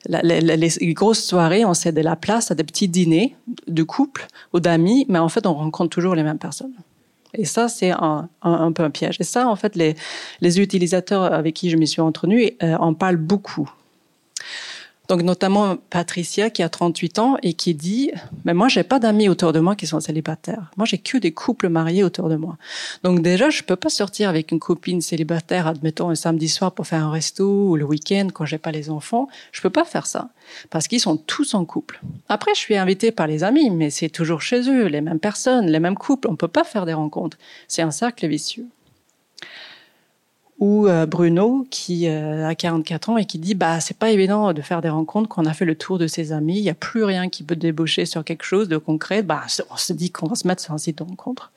Speaker 2: les grosses soirées, on cède la place à des petits dîners de couples ou d'amis, mais en fait, on rencontre toujours les mêmes personnes. Et ça, c'est un, peu un piège. Et ça, en fait, les, les utilisateurs avec qui je me suis entretenue euh, en parlent beaucoup. Donc notamment Patricia qui a 38 ans et qui dit mais moi j'ai pas d'amis autour de moi qui sont célibataires. Moi j'ai que des couples mariés autour de moi. Donc déjà je peux pas sortir avec une copine célibataire admettons un samedi soir pour faire un resto ou le week-end quand j'ai pas les enfants. Je peux pas faire ça parce qu'ils sont tous en couple. Après je suis invitée par les amis mais c'est toujours chez eux les mêmes personnes, les mêmes couples. On peut pas faire des rencontres. C'est un cercle vicieux ou euh, Bruno qui euh, a 44 ans et qui dit bah c'est pas évident de faire des rencontres qu'on a fait le tour de ses amis, il y a plus rien qui peut débaucher sur quelque chose de concret, bah on se dit qu'on va se mettre sur un site de rencontre.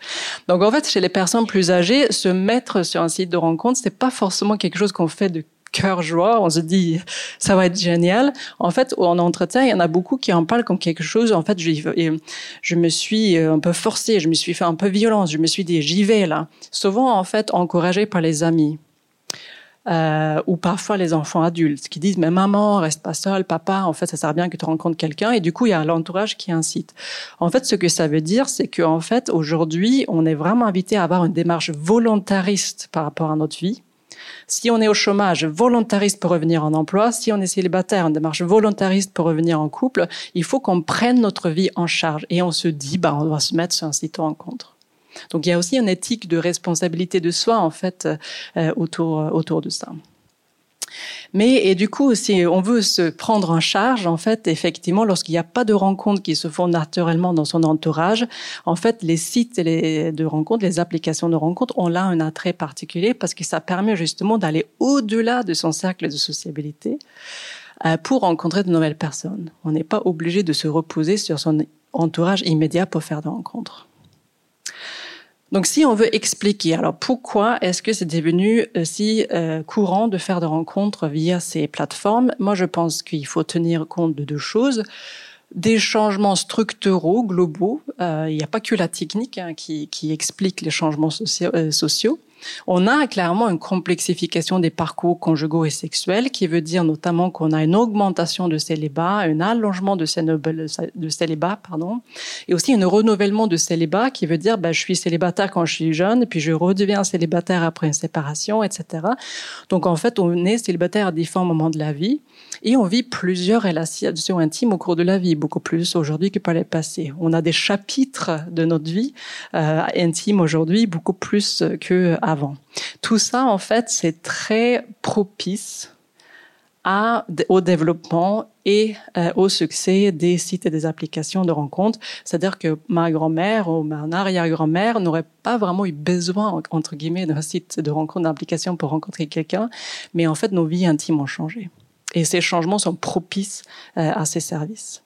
Speaker 2: Donc en fait chez les personnes plus âgées, se mettre sur un site de rencontre, c'est pas forcément quelque chose qu'on fait de cœur joie, on se dit ça va être génial. En fait, en entretien, il y en a beaucoup qui en parlent comme quelque chose. En fait, je, je me suis euh, un peu forcée, je me suis fait un peu violence, je me suis dit j'y vais là. Souvent, en fait, encouragé par les amis euh, ou parfois les enfants adultes qui disent mais maman reste pas seule, papa en fait ça sert bien que tu rencontres quelqu'un et du coup il y a l'entourage qui incite. En fait ce que ça veut dire c'est que en fait aujourd'hui on est vraiment invité à avoir une démarche volontariste par rapport à notre vie. Si on est au chômage, volontariste pour revenir en emploi. Si on est célibataire, une démarche volontariste pour revenir en couple. Il faut qu'on prenne notre vie en charge et on se dit, bah, on doit se mettre sur un site de rencontre. Donc il y a aussi une éthique de responsabilité de soi en fait euh, autour autour de ça. Mais et du coup, si on veut se prendre en charge, en fait, effectivement, lorsqu'il n'y a pas de rencontres qui se font naturellement dans son entourage, en fait, les sites de rencontres, les applications de rencontres ont là un attrait particulier parce que ça permet justement d'aller au-delà de son cercle de sociabilité euh, pour rencontrer de nouvelles personnes. On n'est pas obligé de se reposer sur son entourage immédiat pour faire des rencontres. Donc, si on veut expliquer, alors pourquoi est-ce que c'est devenu euh, si euh, courant de faire des rencontres via ces plateformes Moi, je pense qu'il faut tenir compte de deux choses des changements structuraux globaux. Euh, il n'y a pas que la technique hein, qui, qui, explique les changements sociaux. On a clairement une complexification des parcours conjugaux et sexuels qui veut dire notamment qu'on a une augmentation de célibat, un allongement de, célibat, pardon, et aussi un renouvellement de célibat qui veut dire ben, je suis célibataire quand je suis jeune, puis je redeviens célibataire après une séparation, etc. Donc en fait, on est célibataire à différents moments de la vie et on vit plusieurs relations intimes au cours de la vie, beaucoup plus aujourd'hui que par le passé. On a des chapitres de notre vie euh, intime aujourd'hui beaucoup plus que avant. Tout ça, en fait, c'est très propice au développement et euh, au succès des sites et des applications de rencontres. C'est-à-dire que ma grand-mère ou ma arrière-grand-mère n'aurait pas vraiment eu besoin, entre guillemets, d'un site de rencontre, d'application pour rencontrer quelqu'un, mais en fait, nos vies intimes ont changé. Et ces changements sont propices euh, à ces services.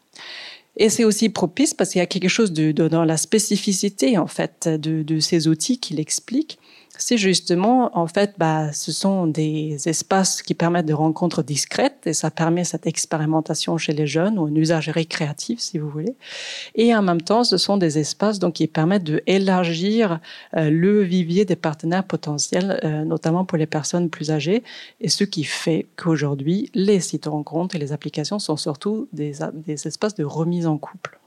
Speaker 2: Et c'est aussi propice parce qu'il y a quelque chose de, de, dans la spécificité en fait de, de ces outils qui l'expliquent c'est justement, en fait, bah, ce sont des espaces qui permettent de rencontres discrètes et ça permet cette expérimentation chez les jeunes ou un usage récréatif, si vous voulez. Et en même temps, ce sont des espaces donc qui permettent de élargir euh, le vivier des partenaires potentiels, euh, notamment pour les personnes plus âgées, et ce qui fait qu'aujourd'hui, les sites de rencontres et les applications sont surtout des, des espaces de remise en couple.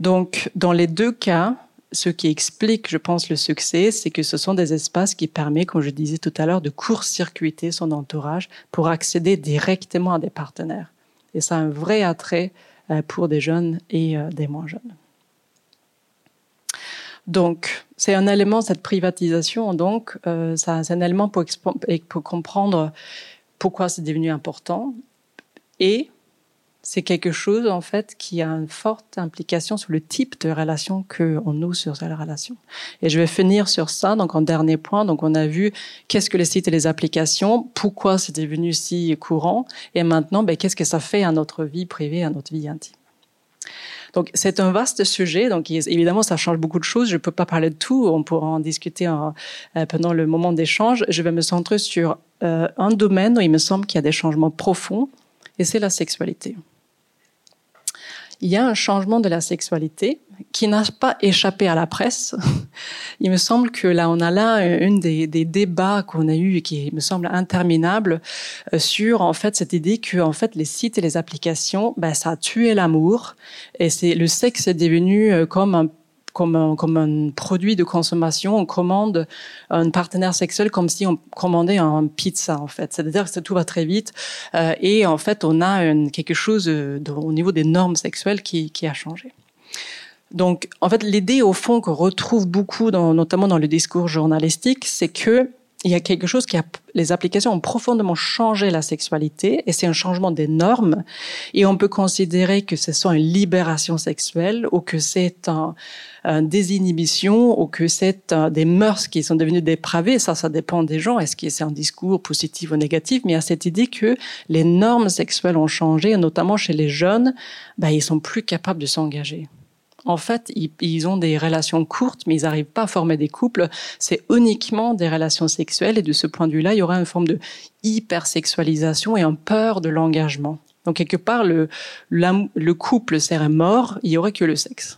Speaker 2: Donc, dans les deux cas, ce qui explique, je pense, le succès, c'est que ce sont des espaces qui permettent, comme je disais tout à l'heure, de court-circuiter son entourage pour accéder directement à des partenaires. Et ça a un vrai attrait euh, pour des jeunes et euh, des moins jeunes. Donc, c'est un élément, cette privatisation, donc, euh, c'est un élément pour, pour comprendre pourquoi c'est devenu important et c'est quelque chose en fait qui a une forte implication sur le type de relation que on noue sur cette relation. Et je vais finir sur ça. Donc en dernier point, donc on a vu qu'est-ce que les sites et les applications, pourquoi c'est devenu si courant, et maintenant ben, qu'est-ce que ça fait à notre vie privée, à notre vie intime. Donc c'est un vaste sujet. Donc évidemment, ça change beaucoup de choses. Je ne peux pas parler de tout. On pourra en discuter euh, pendant le moment d'échange. Je vais me centrer sur euh, un domaine où il me semble qu'il y a des changements profonds, et c'est la sexualité il y a un changement de la sexualité qui n'a pas échappé à la presse. <laughs> Il me semble que là, on a là une des, des débats qu'on a eu et qui me semble interminable euh, sur en fait cette idée que en fait les sites et les applications, ben, ça a tué l'amour et c'est le sexe est devenu euh, comme un comme un, produit de consommation. On commande un partenaire sexuel comme si on commandait un pizza, en fait. C'est-à-dire que tout va très vite. Euh, et en fait, on a quelque chose de, au niveau des normes sexuelles qui, a changé. Donc, en fait, l'idée au fond qu'on retrouve beaucoup, notamment dans le discours journalistique, c'est que il y a quelque chose qui a, les applications ont profondément changé la sexualité et c'est un changement des normes et on peut considérer que ce soit une libération sexuelle ou que c'est un désinhibition ou que c'est des mœurs qui sont devenues dépravées. Ça, ça dépend des gens. Est-ce que c'est un discours positif ou négatif? Mais a cette idée que les normes sexuelles ont changé, notamment chez les jeunes, ben, ils sont plus capables de s'engager en fait, ils, ont des relations courtes, mais ils n'arrivent pas à former des couples. C'est uniquement des relations sexuelles. Et de ce point de vue-là, il y aura une forme de hypersexualisation et un peur de l'engagement. Donc, quelque part, le, le couple serait mort, il y aurait que le sexe.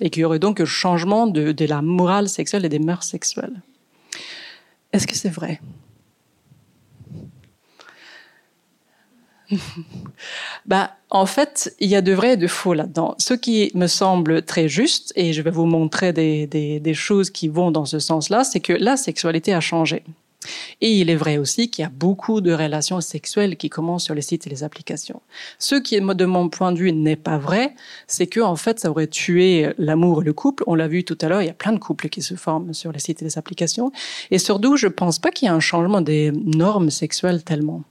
Speaker 2: Et qu'il y aurait donc un changement de, la morale sexuelle et des mœurs sexuelles. Est-ce que c'est vrai? <laughs> Bah, en fait, il y a de vrai et de faux là-dedans. Ce qui me semble très juste, et je vais vous montrer des choses qui vont dans ce sens-là, c'est que la sexualité a changé. Et il est vrai aussi qu'il y a beaucoup de relations sexuelles qui commencent sur les sites et les applications. Ce qui, de mon point de vue, n'est pas vrai, c'est que en fait, ça aurait tué l'amour et le couple. On l'a vu tout à l'heure, il y a plein de couples qui se forment sur les sites et les applications. Et surtout, je pense pas qu'il y ait un changement des normes sexuelles tellement.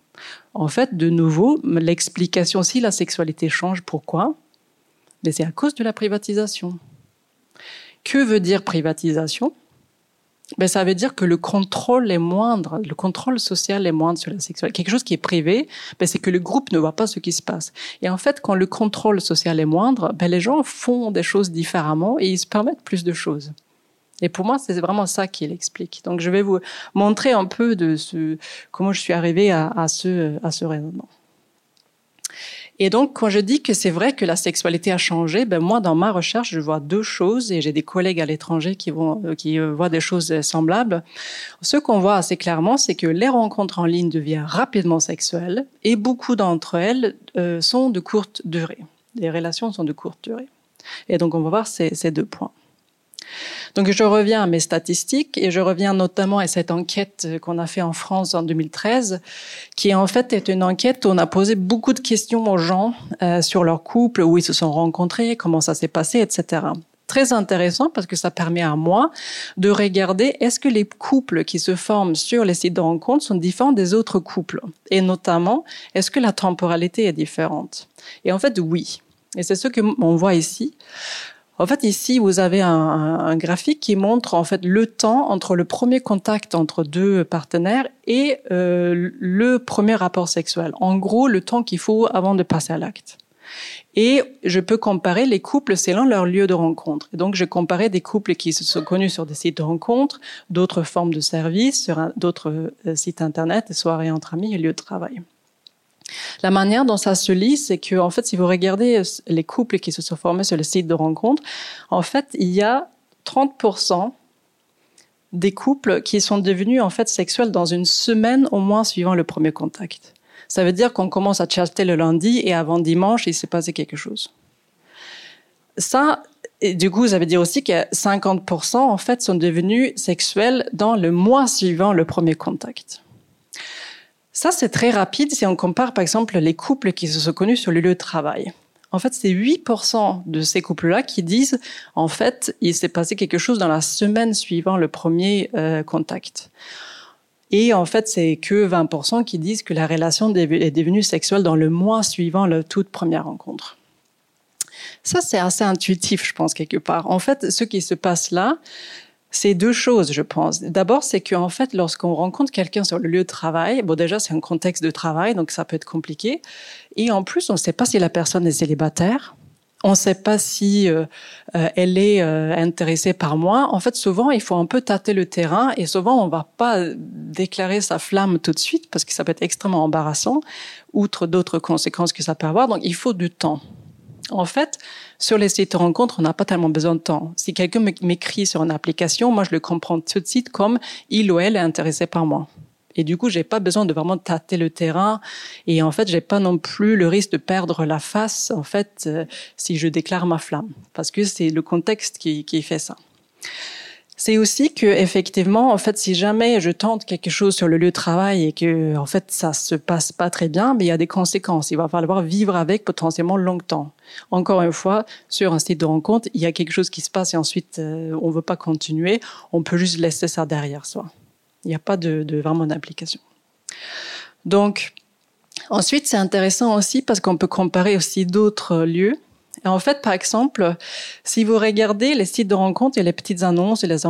Speaker 2: En fait, de nouveau, l'explication si la sexualité change, pourquoi? Mais c'est à cause de la privatisation. Que veut dire privatisation? Ben, ça veut dire que le contrôle est moindre, le contrôle social est moindre sur la sexualité. Quelque chose qui est privé, ben, c'est que le groupe ne voit pas ce qui se passe. Et en fait, quand le contrôle social est moindre, ben, les gens font des choses différemment et ils se permettent plus de choses. Et pour moi, c'est vraiment ça qui l'explique. Donc, je vais vous montrer un peu de ce, comment je suis arrivée à, ce, à ce raisonnement. Et donc, quand je dis que c'est vrai que la sexualité a changé, ben moi, dans ma recherche, je vois deux choses, et j'ai des collègues à l'étranger qui vont, euh, qui euh, voient des choses semblables. Ce qu'on voit assez clairement, c'est que les rencontres en ligne deviennent rapidement sexuelles, et beaucoup d'entre elles euh, sont de courte durée. Les relations sont de courte durée. Et donc, on va voir ces deux points. Donc je reviens à mes statistiques et je reviens notamment à cette enquête qu'on a fait en France en 2013, qui en fait est une enquête où on a posé beaucoup de questions aux gens euh, sur leur couple, où ils se sont rencontrés, comment ça s'est passé, etc très intéressant parce que ça permet à moi de regarder est-ce que les couples qui se forment sur les sites de rencontres sont différents des autres couples? Et notamment est-ce que la temporalité est différente? Et en fait oui. Et c'est ce que on voit ici en fait, ici, vous avez un, graphique qui montre en fait le temps entre le premier contact entre deux partenaires et euh, le premier rapport sexuel. En gros, le temps qu'il faut avant de passer à l'acte. Et je peux comparer les couples selon leur lieu de rencontre. Et donc, je comparais des couples qui se sont connus sur des sites de rencontre, d'autres formes de services, sur d'autres euh, sites internet, soirées entre amis et lieux de travail. La manière dont ça se lit, c'est que, en fait, si vous regardez euh, les couples qui se sont formés sur le site de rencontre, en fait, il y a 30% des couples qui sont devenus, en fait, sexuels dans une semaine au moins suivant le premier contact. Ça veut dire qu'on commence à chatter le lundi et avant dimanche, il s'est passé quelque chose. Ça, du coup, ça veut dire aussi que 50% en fait sont devenus sexuels dans le mois suivant le premier contact. Ça, c'est très rapide si on compare, par exemple, les couples qui se sont connus sur le lieu de travail. En fait, c'est 8% de ces couples-là qui disent, en fait, il s'est passé quelque chose dans la semaine suivant le premier euh, contact. Et en fait, c'est que 20% qui disent que la relation est devenue sexuelle dans le mois suivant la toute première rencontre. Ça, c'est assez intuitif, je pense, quelque part. En fait, ce qui se passe là, c'est deux choses, je pense. D'abord, c'est qu'en fait, lorsqu'on rencontre quelqu'un sur le lieu de travail, bon, déjà, c'est un contexte de travail, donc ça peut être compliqué. Et en plus, on ne sait pas si la personne est célibataire. On ne sait pas si euh, euh, elle est euh, intéressée par moi. En fait, souvent, il faut un peu tâter le terrain et souvent, on va pas déclarer sa flamme tout de suite parce que ça peut être extrêmement embarrassant, outre d'autres conséquences que ça peut avoir. Donc, il faut du temps. En fait, sur les sites de rencontres, on n'a pas tellement besoin de temps. Si quelqu'un m'écrit sur une application, moi, je le comprends tout de suite comme il ou elle est intéressé par moi. Et du coup, j'ai pas besoin de vraiment tâter le terrain. Et en fait, j'ai pas non plus le risque de perdre la face, en fait, euh, si je déclare ma flamme. Parce que c'est le contexte qui, qui fait ça. C'est aussi que effectivement, en fait, si jamais je tente quelque chose sur le lieu de travail et que en fait ça se passe pas très bien, mais il y a des conséquences. Il va falloir vivre avec potentiellement longtemps. Encore une fois, sur un site de rencontre, il y a quelque chose qui se passe et ensuite euh, on veut pas continuer. On peut juste laisser ça derrière soi. Il n'y a pas de, de vraiment d'application. Donc ensuite, c'est intéressant aussi parce qu'on peut comparer aussi d'autres lieux en fait, par exemple, si vous regardez les sites de rencontres et les petites annonces et les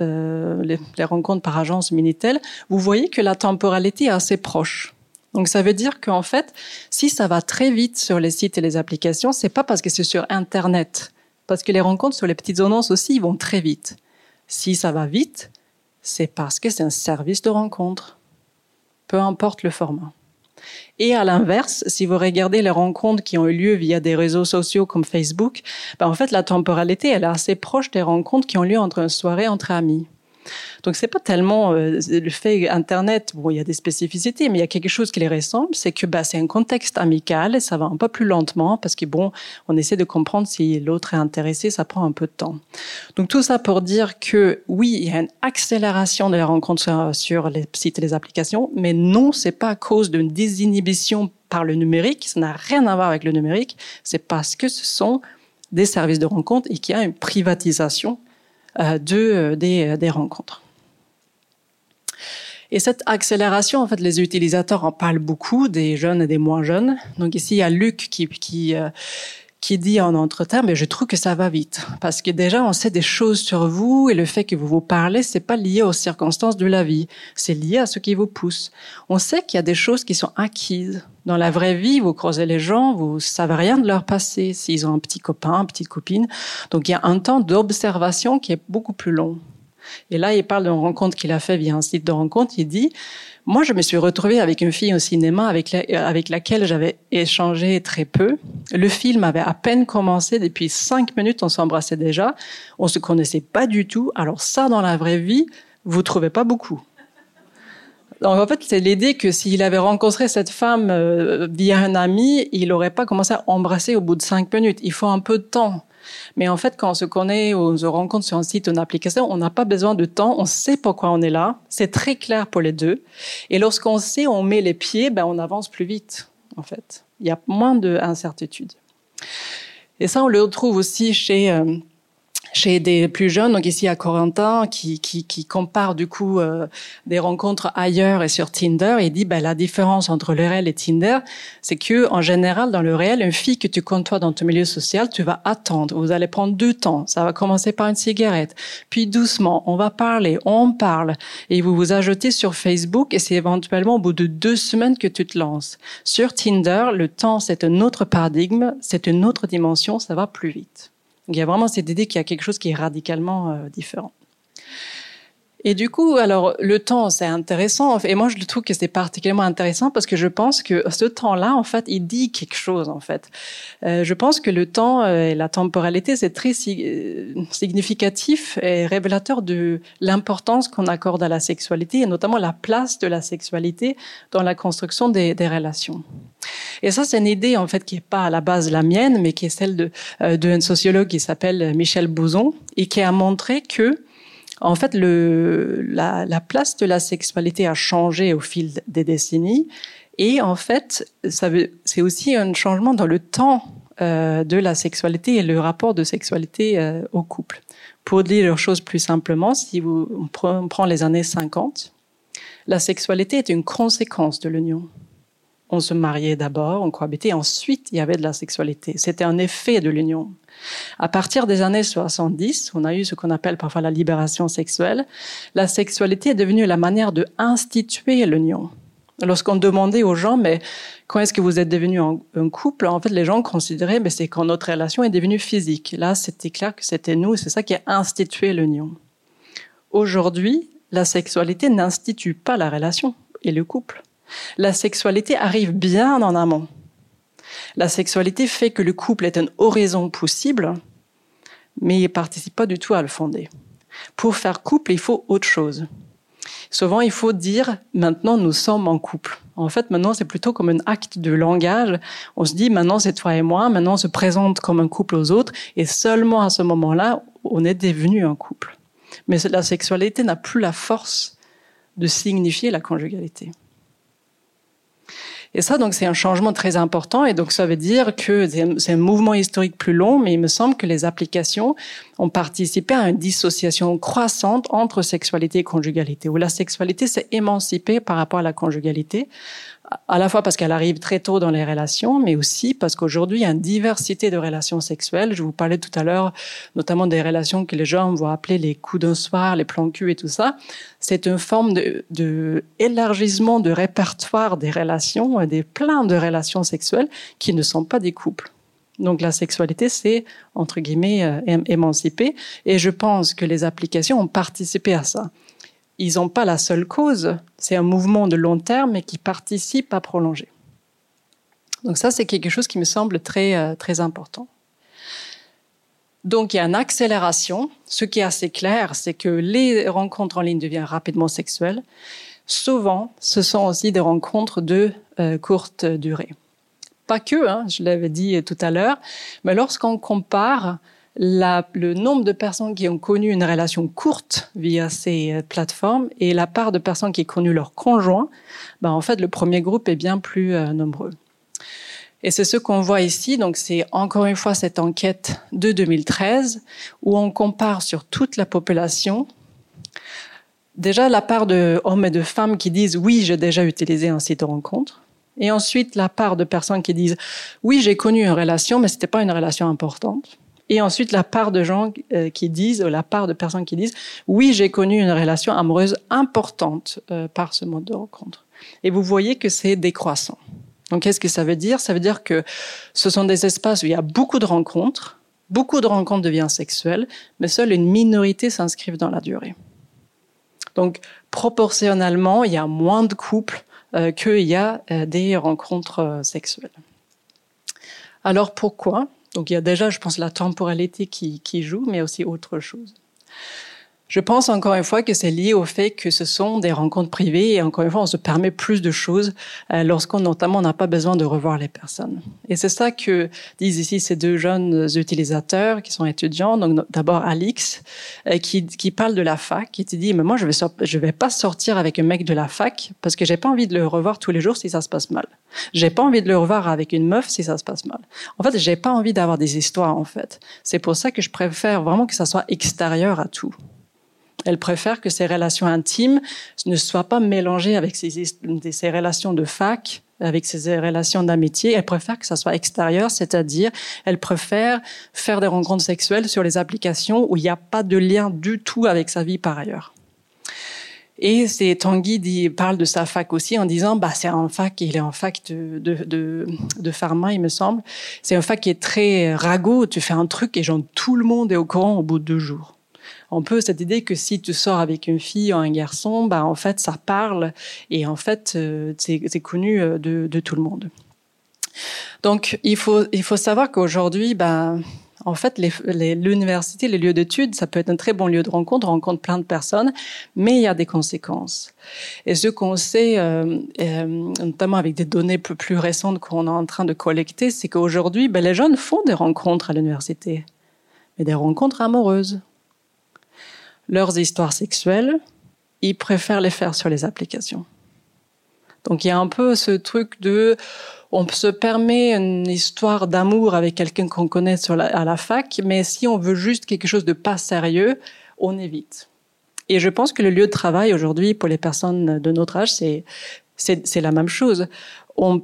Speaker 2: euh, les, rencontres par agence Minitel, vous voyez que la temporalité est assez proche. Donc ça veut dire qu'en fait, si ça va très vite sur les sites et les applications, c'est pas parce que c'est sur Internet, parce que les rencontres sur les petites annonces aussi vont très vite. Si ça va vite, c'est parce que c'est un service de rencontre, peu importe le format. Et à l'inverse, si vous regardez les rencontres qui ont eu lieu via des réseaux sociaux comme Facebook, ben en fait, la temporalité, elle est assez proche des rencontres qui ont lieu entre une soirée entre amis. Donc c'est pas tellement euh, le fait Internet. Bon, il y a des spécificités, mais il y a quelque chose qui les ressemble, c'est que bah, c'est un contexte amical et ça va un peu plus lentement parce que bon, on essaie de comprendre si l'autre est intéressé, ça prend un peu de temps. Donc tout ça pour dire que oui, il y a une accélération de la rencontre sur, les sites et les applications, mais non, c'est pas à cause d'une désinhibition par le numérique. Ça n'a rien à voir avec le numérique. C'est parce que ce sont des services de rencontre et qu'il y a une privatisation de, euh, des, des rencontres. Et cette accélération, en fait, les utilisateurs en parlent beaucoup, des jeunes et des moins jeunes. Donc ici, il y a Luc qui, qui, euh, qui dit en entretien, mais je trouve que ça va vite. Parce que déjà, on sait des choses sur vous et le fait que vous vous parlez, c'est pas lié aux circonstances de la vie. C'est lié à ce qui vous pousse. On sait qu'il y a des choses qui sont acquises. Dans la vraie vie, vous croisez les gens, vous savez rien de leur passé, s'ils ont un petit copain, une petite copine. Donc il y a un temps d'observation qui est beaucoup plus long. Et là, il parle d'une rencontre qu'il a fait via un site de rencontre. Il dit, moi, je me suis retrouvée avec une fille au cinéma avec, avec laquelle j'avais échangé très peu. Le film avait à peine commencé. Depuis cinq minutes, on s'embrassait déjà. On se connaissait pas du tout. Alors ça, dans la vraie vie, vous trouvez pas beaucoup. Donc en fait, c'est l'idée que s'il avait rencontré cette femme euh, via un ami, il n'aurait pas commencé à embrasser au bout de cinq minutes. Il faut un peu de temps. Mais en fait, quand on se connaît on se rencontre sur un site une application, on n'a pas besoin de temps, on sait pourquoi on est là. C'est très clair pour les deux. Et lorsqu'on sait, on met les pieds, ben, on avance plus vite, en fait. Il y a moins d'incertitude. Et ça, on le retrouve aussi chez... Euh, chez des plus jeunes, donc ici à Corentin, qui, qui, qui compare du coup euh, des rencontres ailleurs et sur Tinder, et dit ben, la différence entre le réel et Tinder, c'est que en général dans le réel, une fille que tu côtoies dans ton milieu social, tu vas attendre. Vous allez prendre deux temps. Ça va commencer par une cigarette, puis doucement, on va parler, on parle, et vous vous ajoutez sur Facebook, et c'est éventuellement au bout de deux semaines que tu te lances. Sur Tinder, le temps c'est un autre paradigme, c'est une autre dimension, ça va plus vite. Il y a vraiment cette idée qu'il y a quelque chose qui est radicalement euh, différent. Et du coup, alors le temps, c'est intéressant. Et moi, je trouve que c'est particulièrement intéressant parce que je pense que ce temps-là, en fait, il dit quelque chose. En fait, euh, je pense que le temps euh, et la temporalité, c'est très significatif et révélateur de l'importance qu'on accorde à la sexualité et notamment la place de la sexualité dans la construction des, relations. Et ça, c'est une idée en fait qui est pas à la base la mienne, mais qui est celle de euh, d'un sociologue qui s'appelle Michel Bouzon et qui a montré que en fait, la, la, place de la sexualité a changé au fil des décennies. Et en fait, c'est aussi un changement dans le temps euh, de la sexualité et le rapport de sexualité euh, au couple. Pour dire les choses plus simplement, si vous, on prend les années 50, La sexualité est une conséquence de l'union. On se mariait d'abord, on cohabitait, ensuite il y avait de la sexualité. C'était un effet de l'union. À partir des années 70, on a eu ce qu'on appelle parfois la libération sexuelle. La sexualité est devenue la manière de instituer l'union. Lorsqu'on demandait aux gens, mais quand est-ce que vous êtes devenu un, couple En fait, les gens considéraient, mais c'est quand notre relation est devenue physique. Là, c'était clair que c'était nous, c'est ça qui a institué l'union. Aujourd'hui, la sexualité n'institue pas la relation et le couple. La sexualité arrive bien en amont. La sexualité fait que le couple est un horizon possible, mais il ne participe pas du tout à le fonder. Pour faire couple, il faut autre chose. Souvent, il faut dire maintenant nous sommes en couple. En fait, maintenant, c'est plutôt comme un acte de langage. On se dit maintenant c'est toi et moi, maintenant on se présente comme un couple aux autres, et seulement à ce moment-là, on est devenu un couple. Mais la sexualité n'a plus la force de signifier la conjugalité. Et ça, donc, c'est un changement très important. Et donc, ça veut dire que c'est un mouvement historique plus long, mais il me semble que les applications ont participé à une dissociation croissante entre sexualité et conjugalité, où la sexualité s'est émancipée par rapport à la conjugalité, à la fois parce qu'elle arrive très tôt dans les relations, mais aussi parce qu'aujourd'hui, il y a une diversité de relations sexuelles. Je vous parlais tout à l'heure, notamment des relations que les gens vont appeler les coups d'un soir, les plans cul et tout ça. C'est une forme de, de, répertoire des relations, des plein de relations sexuelles qui ne sont pas des couples. Donc la sexualité, c'est entre guillemets euh, émancipé, et je pense que les applications ont participé à ça ils n'ont pas la seule cause, c'est un mouvement de long terme qui participe à prolonger. Donc ça, c'est quelque chose qui me semble très, euh, très important. Donc il y a une accélération. Ce qui est assez clair, c'est que les rencontres en ligne deviennent rapidement sexuelles. Souvent, ce sont aussi des rencontres de euh, courte durée. Pas que, hein, je l'avais dit tout à l'heure, mais lorsqu'on compare le nombre de personnes qui ont connu une relation courte via ces euh, plateformes et la part de personnes qui ont connu leur conjoint, ben en fait, le premier groupe est bien plus euh, nombreux. Et c'est ce qu'on voit ici. Donc, c'est encore une fois cette enquête de 2013 où on compare sur toute la population déjà la part de hommes et de femmes qui disent oui, j'ai déjà utilisé un site de rencontre. Et ensuite, la part de personnes qui disent oui, j'ai connu une relation, mais c'était pas une relation importante. Et ensuite, la part de gens euh, qui disent, la part de personnes qui disent, oui, j'ai connu une relation amoureuse importante euh, par ce mode de rencontre. Et vous voyez que c'est décroissant. Donc, qu'est-ce que ça veut dire? Ça veut dire que ce sont des espaces où il y a beaucoup de rencontres, beaucoup de rencontres deviennent sexuelles, mais seule une minorité s'inscrivent dans la durée. Donc, proportionnellement, il y a moins de couples euh, qu'il y a euh, des rencontres sexuelles. Alors pourquoi? Donc il y a déjà, je pense, la temporalité qui, qui joue, mais aussi autre chose. Je pense encore une fois que c'est lié au fait que ce sont des rencontres privées et encore une fois, on se permet plus de choses euh, lorsqu'on notamment n'a pas besoin de revoir les personnes. Et c'est ça que disent ici ces deux jeunes utilisateurs qui sont étudiants. Donc d'abord Alix euh, qui, qui parle de la fac, qui te dit mais moi je vais je vais pas sortir avec un mec de la fac parce que j'ai pas envie de le revoir tous les jours si ça se passe mal. J'ai pas envie de le revoir avec une meuf si ça se passe mal. En fait, j'ai pas envie d'avoir des histoires en fait. C'est pour ça que je préfère vraiment que ça soit extérieur à tout. Elle préfère que ses relations intimes ne soient pas mélangées avec ses, relations de fac, avec ses relations d'amitié. Elle préfère que ça soit extérieur, c'est-à-dire elle préfère faire des rencontres sexuelles sur les applications où il n'y a pas de lien du tout avec sa vie par ailleurs. Et c'est Tanguy parle de sa fac aussi en disant bah c'est un fac il est en fac de de de, de pharma il me semble c'est un fac qui est très ragot tu fais un truc et genre tout le monde est au courant au bout de deux jours on peut cette idée que si tu sors avec une fille ou un garçon, bah en fait ça parle et en fait euh, c'est connu euh, de, tout le monde. Donc il faut savoir qu'aujourd'hui, bah en fait, l'université, les, lieux d'études, ça peut être un très bon lieu de rencontre, on rencontre plein de personnes, mais il y a des conséquences. Et ce qu'on sait, euh, notamment avec des données plus, plus récentes qu'on est en train de collecter, c'est qu'aujourd'hui, ben, les jeunes font des rencontres à l'université, mais des rencontres amoureuses leurs histoires sexuelles, ils préfèrent les faire sur les applications. Donc il y a un peu ce truc de, on se permet une histoire d'amour avec quelqu'un qu'on connaît à la fac, mais si on veut juste quelque chose de pas sérieux, on évite. Et je pense que le lieu de travail aujourd'hui pour les personnes de notre âge, c'est c'est la même chose.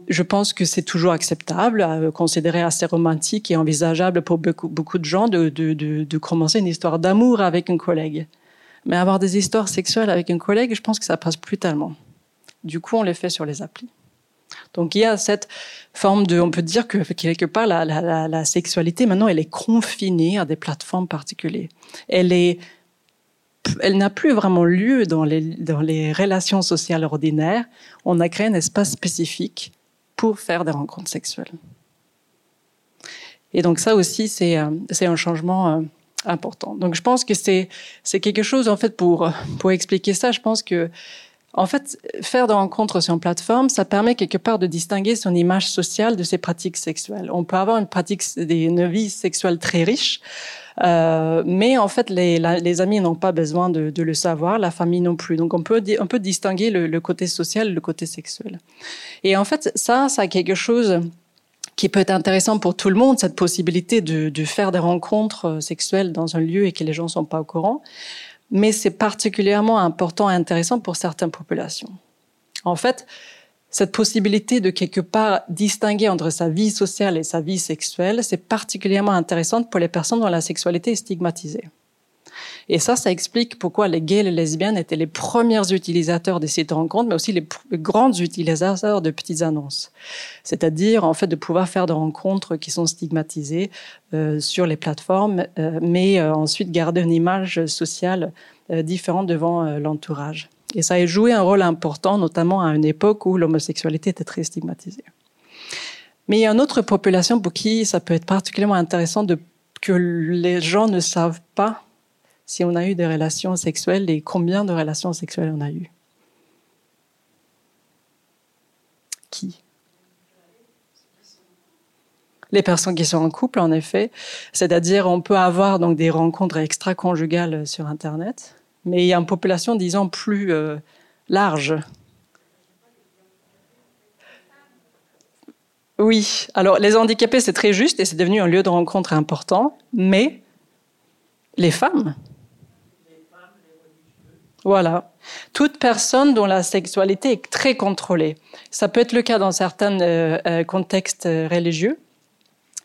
Speaker 2: Je pense que c'est toujours acceptable, euh, considéré assez romantique et envisageable pour beaucoup, de gens de, commencer une histoire d'amour avec un collègue. Mais avoir des histoires sexuelles avec un collègue, je pense que ça passe plus tellement. Du coup, on les fait sur les applis. Donc il y a cette forme de, on peut dire que quelque part la, la, sexualité maintenant elle est confinée à des plateformes particulières. Elle est, elle n'a plus vraiment lieu dans les relations sociales ordinaires. On a créé un espace spécifique pour faire des rencontres sexuelles. Et donc ça aussi c'est euh, un changement euh, important. Donc je pense que c'est quelque chose en fait pour expliquer ça. Je pense que en fait, faire des rencontres sur une plateforme, ça permet quelque part de distinguer son image sociale de ses pratiques sexuelles. On peut avoir une pratique, une vie sexuelle très riche, euh, mais en fait, les, amis n'ont pas besoin de, le savoir, la famille non plus. Donc, on peut, on peut distinguer le, côté social, le côté sexuel. Et en fait, ça, ça a quelque chose qui peut être intéressant pour tout le monde, cette possibilité de, de faire des rencontres sexuelles dans un lieu et que les gens ne sont pas au courant mais c'est particulièrement important et intéressant pour certaines populations. En fait, cette possibilité de quelque part distinguer entre sa vie sociale et sa vie sexuelle, c'est particulièrement intéressant pour les personnes dont la sexualité est stigmatisée. Et ça, ça explique pourquoi les gays et les lesbiennes étaient les premiers utilisateurs des sites de rencontres, mais aussi les grands utilisateurs de petites annonces. C'est-à-dire, en fait, de pouvoir faire des rencontres qui sont stigmatisées euh, sur les plateformes, euh, mais euh, ensuite garder une image sociale euh, différente devant euh, l'entourage. Et ça a joué un rôle important, notamment à une époque où l'homosexualité était très stigmatisée. Mais il y a une autre population pour qui ça peut être particulièrement intéressant que les gens ne savent pas si on a eu des relations sexuelles et combien de relations sexuelles on a eu. Qui? Les personnes qui sont en couple, en effet. C'est-à-dire, on peut avoir donc des rencontres extra-conjugales sur Internet, mais il y a une population, disons, plus euh, large. Oui, alors les handicapés, c'est très juste et c'est devenu un lieu de rencontre important, mais les femmes, voilà. Toute personne dont la sexualité est très contrôlée. Ça peut être le cas dans certains euh, euh, contextes religieux,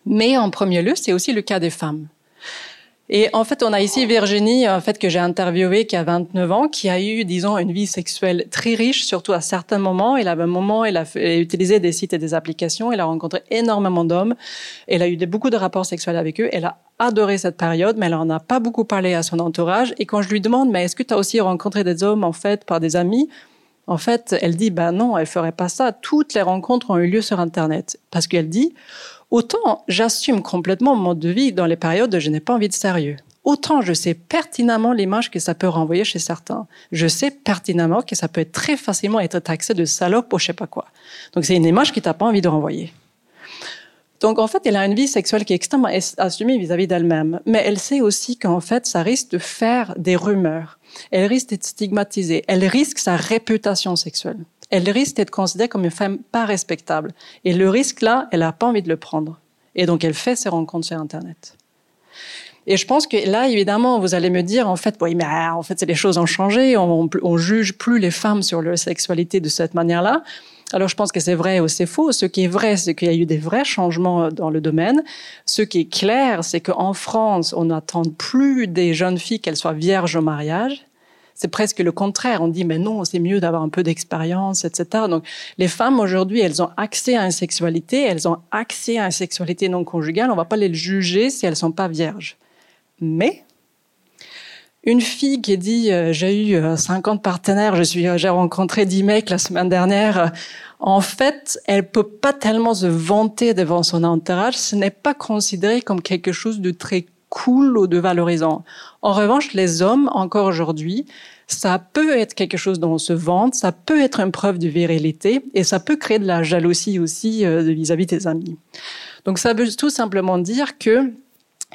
Speaker 2: mais en premier lieu, c'est aussi le cas des femmes. Et en fait, on a ici Virginie, en fait, que j'ai interviewée, qui a 29 ans, qui a eu, disons, une vie sexuelle très riche, surtout à certains moments. Elle a un moment, elle a, utilisé des sites et des applications, elle a rencontré énormément d'hommes, elle a eu beaucoup de rapports sexuels avec eux, elle a adoré cette période, mais elle en a pas beaucoup parlé à son entourage. Et quand je lui demande, mais est-ce que tu as aussi rencontré des hommes, en fait, par des amis? En fait, elle dit, ben non, elle ferait pas ça. Toutes les rencontres ont eu lieu sur Internet. Parce qu'elle dit, Autant j'assume complètement mon mode de vie dans les périodes où je n'ai pas envie de sérieux. Autant je sais pertinemment l'image que ça peut renvoyer chez certains. Je sais pertinemment que ça peut très facilement être taxé de salope ou je sais pas quoi. Donc c'est une image qui t'as pas envie de renvoyer. Donc en fait, elle a une vie sexuelle qui est extrêmement assumée vis-à-vis d'elle-même, mais elle sait aussi qu'en fait, ça risque de faire des rumeurs. Elle risque d'être stigmatisée. Elle risque sa réputation sexuelle elle risque d'être considérée comme une femme pas respectable. Et le risque là, elle n'a pas envie de le prendre. Et donc elle fait ses rencontres sur Internet. Et je pense que là, évidemment, vous allez me dire, en fait, oui, mais ah, en fait, les choses ont changé, on, on, juge plus les femmes sur leur sexualité de cette manière-là. Alors, je pense que c'est vrai ou c'est faux. Ce qui est vrai, c'est qu'il y a eu des vrais changements dans le domaine. Ce qui est clair, c'est qu'en France, on n'attend plus des jeunes filles qu'elles soient vierges au mariage c'est presque le contraire. On dit, mais non, c'est mieux d'avoir un peu d'expérience, etc. Donc, les femmes aujourd'hui, elles ont accès à une sexualité, elles ont accès à une sexualité non conjugale. On va pas les juger si elles sont pas vierges. Mais, une fille qui dit, euh, j'ai eu 50 euh, partenaires, je suis, j'ai rencontré 10 mecs la semaine dernière, en fait, elle peut pas tellement se vanter devant son entourage. Ce n'est pas considéré comme quelque chose de très cool ou de valorisant. En revanche, les hommes, encore aujourd'hui, ça peut être quelque chose dont on se vante, ça peut être une preuve de virilité et ça peut créer de la jalousie aussi euh, vis-à-vis des amis. Donc ça veut tout simplement dire que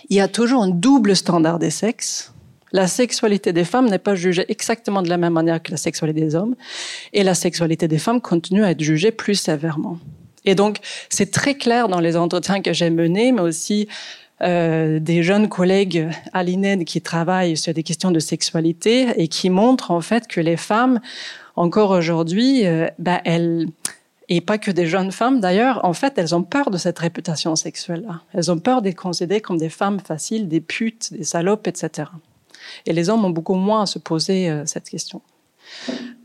Speaker 2: il y a toujours un double standard des sexes. La sexualité des femmes n'est pas jugée exactement de la même manière que la sexualité des hommes et la sexualité des femmes continue à être jugée plus sévèrement. Et donc, c'est très clair dans les entretiens que j'ai menés, mais aussi euh, des jeunes collègues à l'INED qui travaillent sur des questions de sexualité et qui montrent en fait que les femmes, encore aujourd'hui, euh, ben, et pas que des jeunes femmes d'ailleurs, en fait, elles ont peur de cette réputation sexuelle-là. Elles ont peur d'être considérées comme des femmes faciles, des putes, des salopes, etc. Et les hommes ont beaucoup moins à se poser euh, cette question.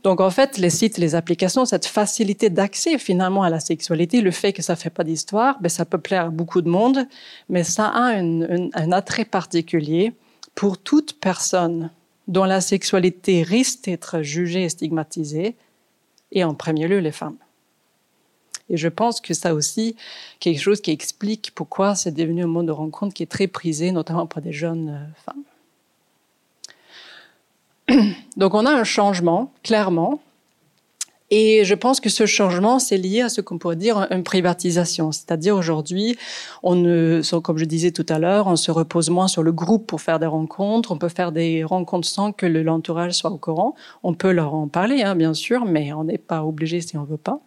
Speaker 2: Donc en fait, les sites, les applications, cette facilité d'accès finalement à la sexualité, le fait que ça fait pas d'histoire, ben, ça peut plaire à beaucoup de monde, mais ça a un attrait particulier pour toute personne dont la sexualité risque d'être jugée et stigmatisée, et en premier lieu les femmes. Et je pense que ça aussi, quelque chose qui explique pourquoi c'est devenu un mode de rencontre qui est très prisé, notamment par des jeunes euh, femmes. <clears throat> Donc on a un changement, clairement. Et je pense que ce changement, c'est lié à ce qu'on pourrait dire une privatisation. C'est-à-dire aujourd'hui, on comme je disais tout à l'heure, on se repose moins sur le groupe pour faire des rencontres. On peut faire des rencontres sans que l'entourage soit au courant. On peut leur en parler, hein, bien sûr, mais on n'est pas obligé si on veut pas.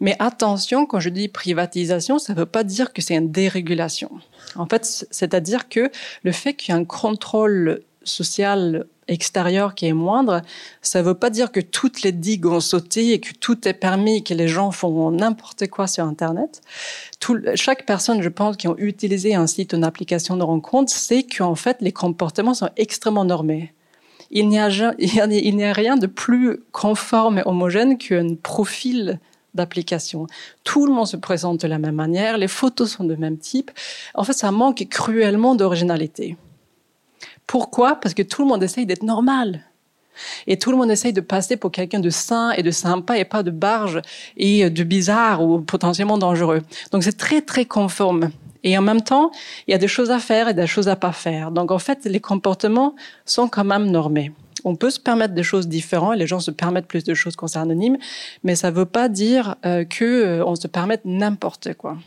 Speaker 2: Mais attention, quand je dis privatisation, ça ne veut pas dire que c'est une dérégulation. En fait, c'est-à-dire que le fait qu'il y ait un contrôle social extérieur qui est moindre, ça ne veut pas dire que toutes les digues ont sauté et que tout est permis, que les gens font n'importe quoi sur Internet. Chaque personne, je pense, qui a utilisé un site, une application de rencontre, sait qu'en fait, les comportements sont extrêmement normés. Il n'y <laughs> a, il n'y a rien de plus conforme et homogène qu'un profil d'application. Tout le monde se présente de la même manière, les photos sont de même type. En fait, ça manque cruellement d'originalité. Pourquoi? Parce que tout le monde essaye d'être normal. Et tout le monde essaye de passer pour quelqu'un de sain et de sympa et pas de barge et de bizarre ou potentiellement dangereux. Donc c'est très très conforme. Et en même temps, il y a des choses à faire et des choses à pas faire. Donc en fait, les comportements sont quand même normés. On peut se permettre des choses différentes, les gens se permettent plus de choses qu'on anonyme, mais ça ne veut pas dire euh, que euh, on se permette n'importe quoi.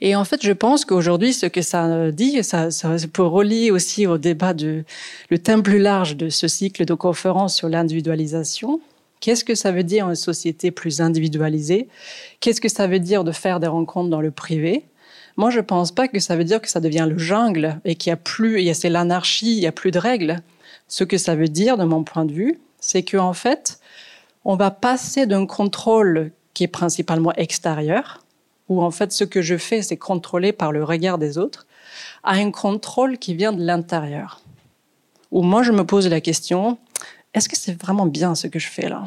Speaker 2: Et en fait, je pense qu'aujourd'hui, ce que ça dit, ça, ça peut relier aussi au débat de le thème plus large de ce cycle de conférences sur l'individualisation. Qu'est-ce que ça veut dire une société plus individualisée? Qu'est-ce que ça veut dire de faire des rencontres dans le privé? Moi, je pense pas que ça veut dire que ça devient le jungle et qu'il y a plus, c'est l'anarchie, il y a plus de règles. Ce que ça veut dire, de mon point de vue, c'est qu'en fait, on va passer d'un contrôle qui est principalement extérieur, où en fait ce que je fais, c'est contrôlé par le regard des autres, à un contrôle qui vient de l'intérieur. Où moi, je me pose la question, est-ce que c'est vraiment bien ce que je fais là?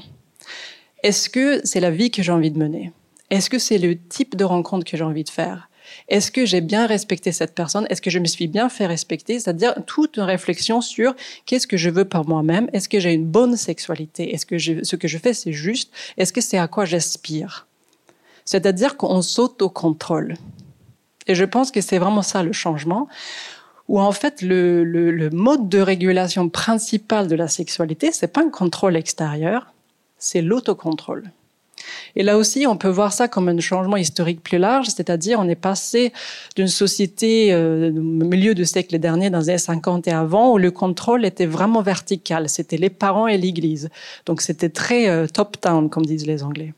Speaker 2: Est-ce que c'est la vie que j'ai envie de mener? Est-ce que c'est le type de rencontre que j'ai envie de faire? Est-ce que j'ai bien respecté cette personne? Est-ce que je me suis bien fait respecter? C'est-à-dire toute une réflexion sur qu'est-ce que je veux par moi-même? Est-ce que j'ai une bonne sexualité? Est-ce que ce que je fais, c'est juste? Est-ce que c'est à quoi j'aspire? C'est-à-dire qu'on saute au contrôle. Et je pense que c'est vraiment ça le changement, où en fait le, le mode de régulation principal de la sexualité, c'est pas un contrôle extérieur, c'est l'autocontrôle. Et là aussi, on peut voir ça comme un changement historique plus large, c'est-à-dire on est passé d'une société euh, au milieu du siècle dernier, dans les années 50 et avant, où le contrôle était vraiment vertical. C'était les parents et l'Église. Donc c'était très euh, top-down, comme disent les Anglais.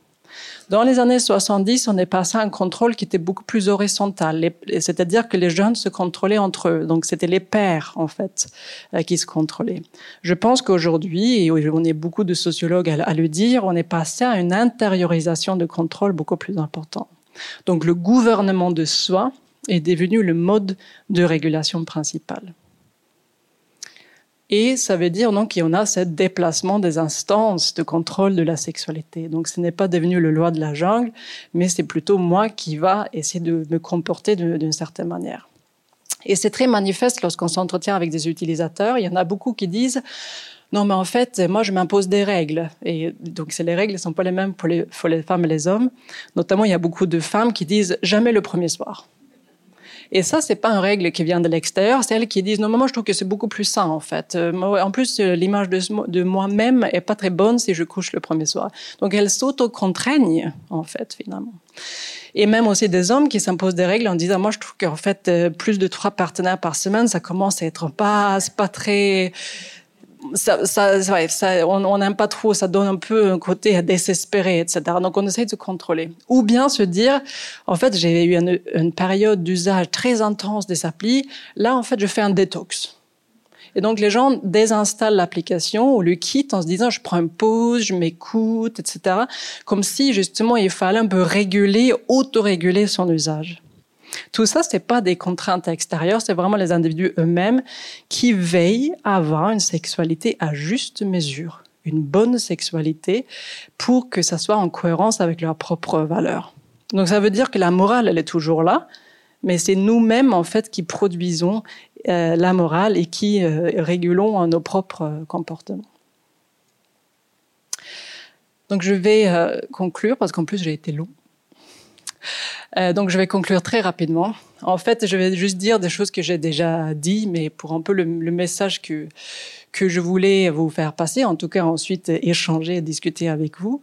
Speaker 2: Dans les années 70, on est passé à un contrôle qui était beaucoup plus horizontal, c'est-à-dire que les jeunes se contrôlaient entre eux. Donc c'était les pères, en fait, euh, qui se contrôlaient. Je pense qu'aujourd'hui, et on est beaucoup de sociologues à le dire, on est passé à une intériorisation de contrôle beaucoup plus important. Donc le gouvernement de soi est devenu le mode de régulation principal. Et ça veut dire donc qu'il y en a ce déplacement des instances de contrôle de la sexualité. Donc ce n'est pas devenu le loi de la jungle, mais c'est plutôt moi qui va essayer de me comporter d'une certaine manière. Et c'est très manifeste lorsqu'on s'entretient avec des utilisateurs. Il y en a beaucoup qui disent non, mais en fait, moi, je m'impose des règles. Et donc, les règles ne sont pas les mêmes pour les femmes et les hommes. Notamment, il y a beaucoup de femmes qui disent jamais le premier soir. Et ça, c'est pas une règle qui vient de l'extérieur, c'est elles qui disent non, moi je trouve que c'est beaucoup plus sain en fait. Euh, en plus, euh, l'image de, de moi-même est pas très bonne si je couche le premier soir. Donc elles s'auto-contraignent en fait finalement. Et même aussi des hommes qui s'imposent des règles en disant moi je trouve qu'en fait euh, plus de trois partenaires par semaine, ça commence à être pas, c'est pas très ça, ça, ça, on n'aime pas trop, ça donne un peu un côté désespéré, etc. Donc on essaie de se contrôler. Ou bien se dire, en fait, j'ai eu une, une période d'usage très intense des applis. Là, en fait, je fais un détox. Et donc les gens désinstallent l'application ou le quittent en se disant je prends une pause, je m'écoute, etc. Comme si justement il fallait un peu réguler, autoréguler son usage. Tout ça, c'est pas des contraintes extérieures, c'est vraiment les individus eux-mêmes qui veillent à avoir une sexualité à juste mesure, une bonne sexualité pour que ça soit en cohérence avec leurs propres valeurs. Donc ça veut dire que la morale, elle est toujours là, mais c'est nous-mêmes en fait qui produisons euh, la morale et qui euh, régulons nos propres euh, comportements. Donc je vais conclure parce qu'en plus j'ai été long. Euh, donc je vais conclure très rapidement. En fait, je vais juste dire des choses que j'ai déjà dit, mais pour un peu le, message que que je voulais vous faire passer, en tout cas ensuite échanger, discuter avec vous.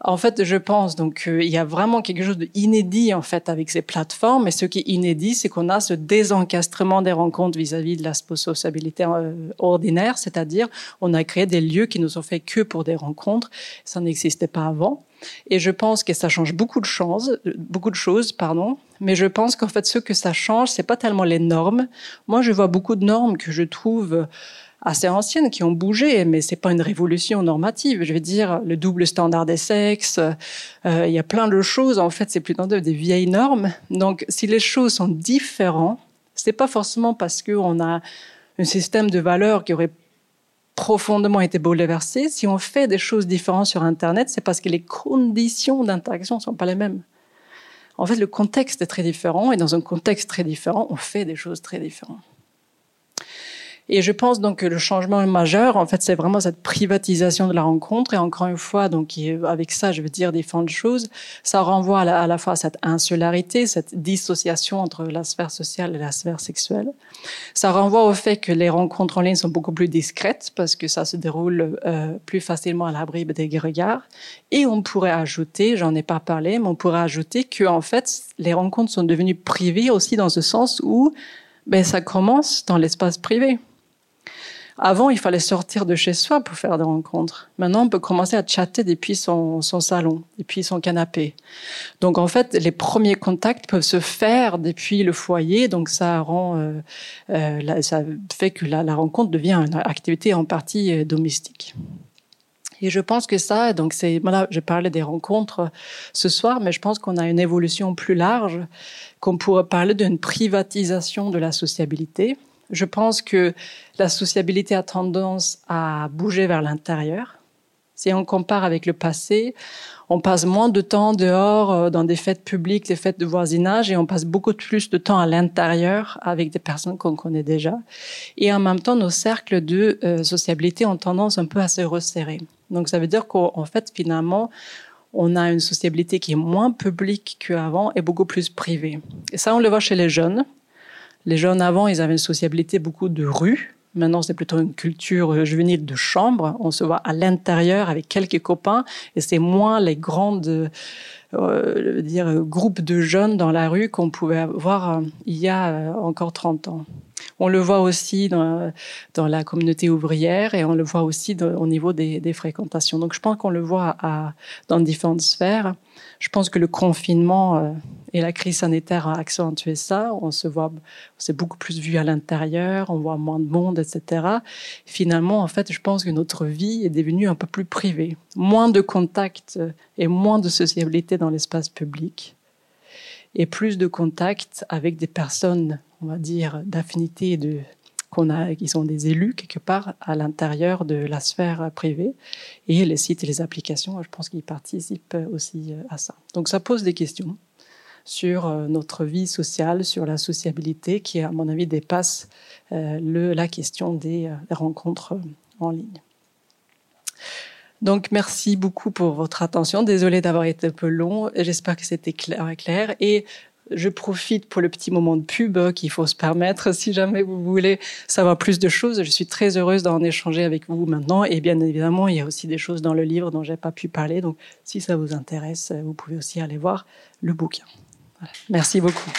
Speaker 2: En fait, je pense donc il y a vraiment quelque chose d'inédit en fait avec ces plateformes. Et ce qui est inédit, c'est qu'on a ce désencastrement des rencontres vis-à-vis de la sociabilité euh, ordinaire, c'est-à-dire on a créé des lieux qui ne sont faits que pour des rencontres. Ça n'existait pas avant. Et je pense que ça change beaucoup de choses, beaucoup de choses, pardon. Mais je pense qu'en fait, ce que ça change, c'est pas tellement les normes. Moi, je vois beaucoup de normes que je trouve assez anciennes qui ont bougé, mais c'est pas une révolution normative. Je veux dire, le double standard des sexes, euh, il y a plein de choses. En fait, c'est plutôt des vieilles normes. Donc, si les choses sont différentes, c'est pas forcément parce qu'on a un système de valeurs qui aurait profondément été bouleversé. Si on fait des choses différentes sur Internet, c'est parce que les conditions d'interaction ne sont pas les mêmes. En fait, le contexte est très différent et dans un contexte très différent, on fait des choses très différentes. Et je pense donc que le changement majeur, en fait, c'est vraiment cette privatisation de la rencontre. Et encore une fois, donc avec ça, je veux dire différentes choses. Ça renvoie à la, fois à cette insularité, cette dissociation entre la sphère sociale et la sphère sexuelle. Ça renvoie au fait que les rencontres en ligne sont beaucoup plus discrètes parce que ça se déroule euh, plus facilement à l'abri des regards. Et on pourrait ajouter, j'en ai pas parlé, mais on pourrait ajouter que en fait, les rencontres sont devenues privées aussi dans ce sens où ben, ça commence dans l'espace privé. Avant, il fallait sortir de chez soi pour faire des rencontres. Maintenant, on peut commencer à chatter depuis son, salon, depuis son canapé. Donc, en fait, les premiers contacts peuvent se faire depuis le foyer. Donc, ça rend, euh, euh, ça fait que la, rencontre devient une activité en partie euh, domestique. Et je pense que ça, donc c'est, voilà, je parlais des rencontres ce soir, mais je pense qu'on a une évolution plus large, qu'on pourrait parler d'une privatisation de la sociabilité. Je pense que la sociabilité a tendance à bouger vers l'intérieur. Si on compare avec le passé, on passe moins de temps dehors euh, dans des fêtes publiques, des fêtes de voisinage, et on passe beaucoup plus de temps à l'intérieur avec des personnes qu'on connaît déjà. Et en même temps, nos cercles de euh, sociabilité ont tendance un peu à se resserrer. Donc ça veut dire qu'en fait, finalement, on a une sociabilité qui est moins publique qu'avant et beaucoup plus privée. Et ça, on le voit chez les jeunes. Les jeunes avant, ils avaient une sociabilité beaucoup de rue. Maintenant, c'est plutôt une culture euh, juvénile de chambre. On se voit à l'intérieur avec quelques copains et c'est moins les grandes euh, dire, groupes de jeunes dans la rue qu'on pouvait voir euh, il y a euh, encore 30 ans. On le voit aussi dans, la communauté ouvrière et on le voit aussi au niveau des, fréquentations. Donc je pense qu'on le voit dans différentes sphères. Je pense que le confinement euh, et la crise sanitaire a accentué ça. On se voit, c'est beaucoup plus vu à l'intérieur, on voit moins de monde, etc. Finalement, en fait, je pense que notre vie est devenue un peu plus privée, moins de contacts et moins de sociabilité dans l'espace public et plus de contacts avec des personnes, on va dire, d'affinité de qu'on a, qui sont des élus quelque part à l'intérieur de la sphère privée. Et les sites et les applications, je pense qu'ils participent aussi euh, à ça. Donc ça pose des questions sur euh, notre vie sociale, sur la sociabilité, qui, à mon avis, dépasse euh, la question des rencontres en ligne. Donc, merci beaucoup pour votre attention. Désolée d'avoir été un peu long. J'espère que c'était clair, clair. Et je profite pour le petit moment de pub qu'il faut se permettre. Si jamais vous voulez savoir plus de choses, je suis très heureuse d'en échanger avec vous maintenant. Et bien évidemment, il y a aussi des choses dans le livre dont j'ai pas pu parler. Donc, si ça vous intéresse, vous pouvez aussi aller voir le bouquin. Merci beaucoup.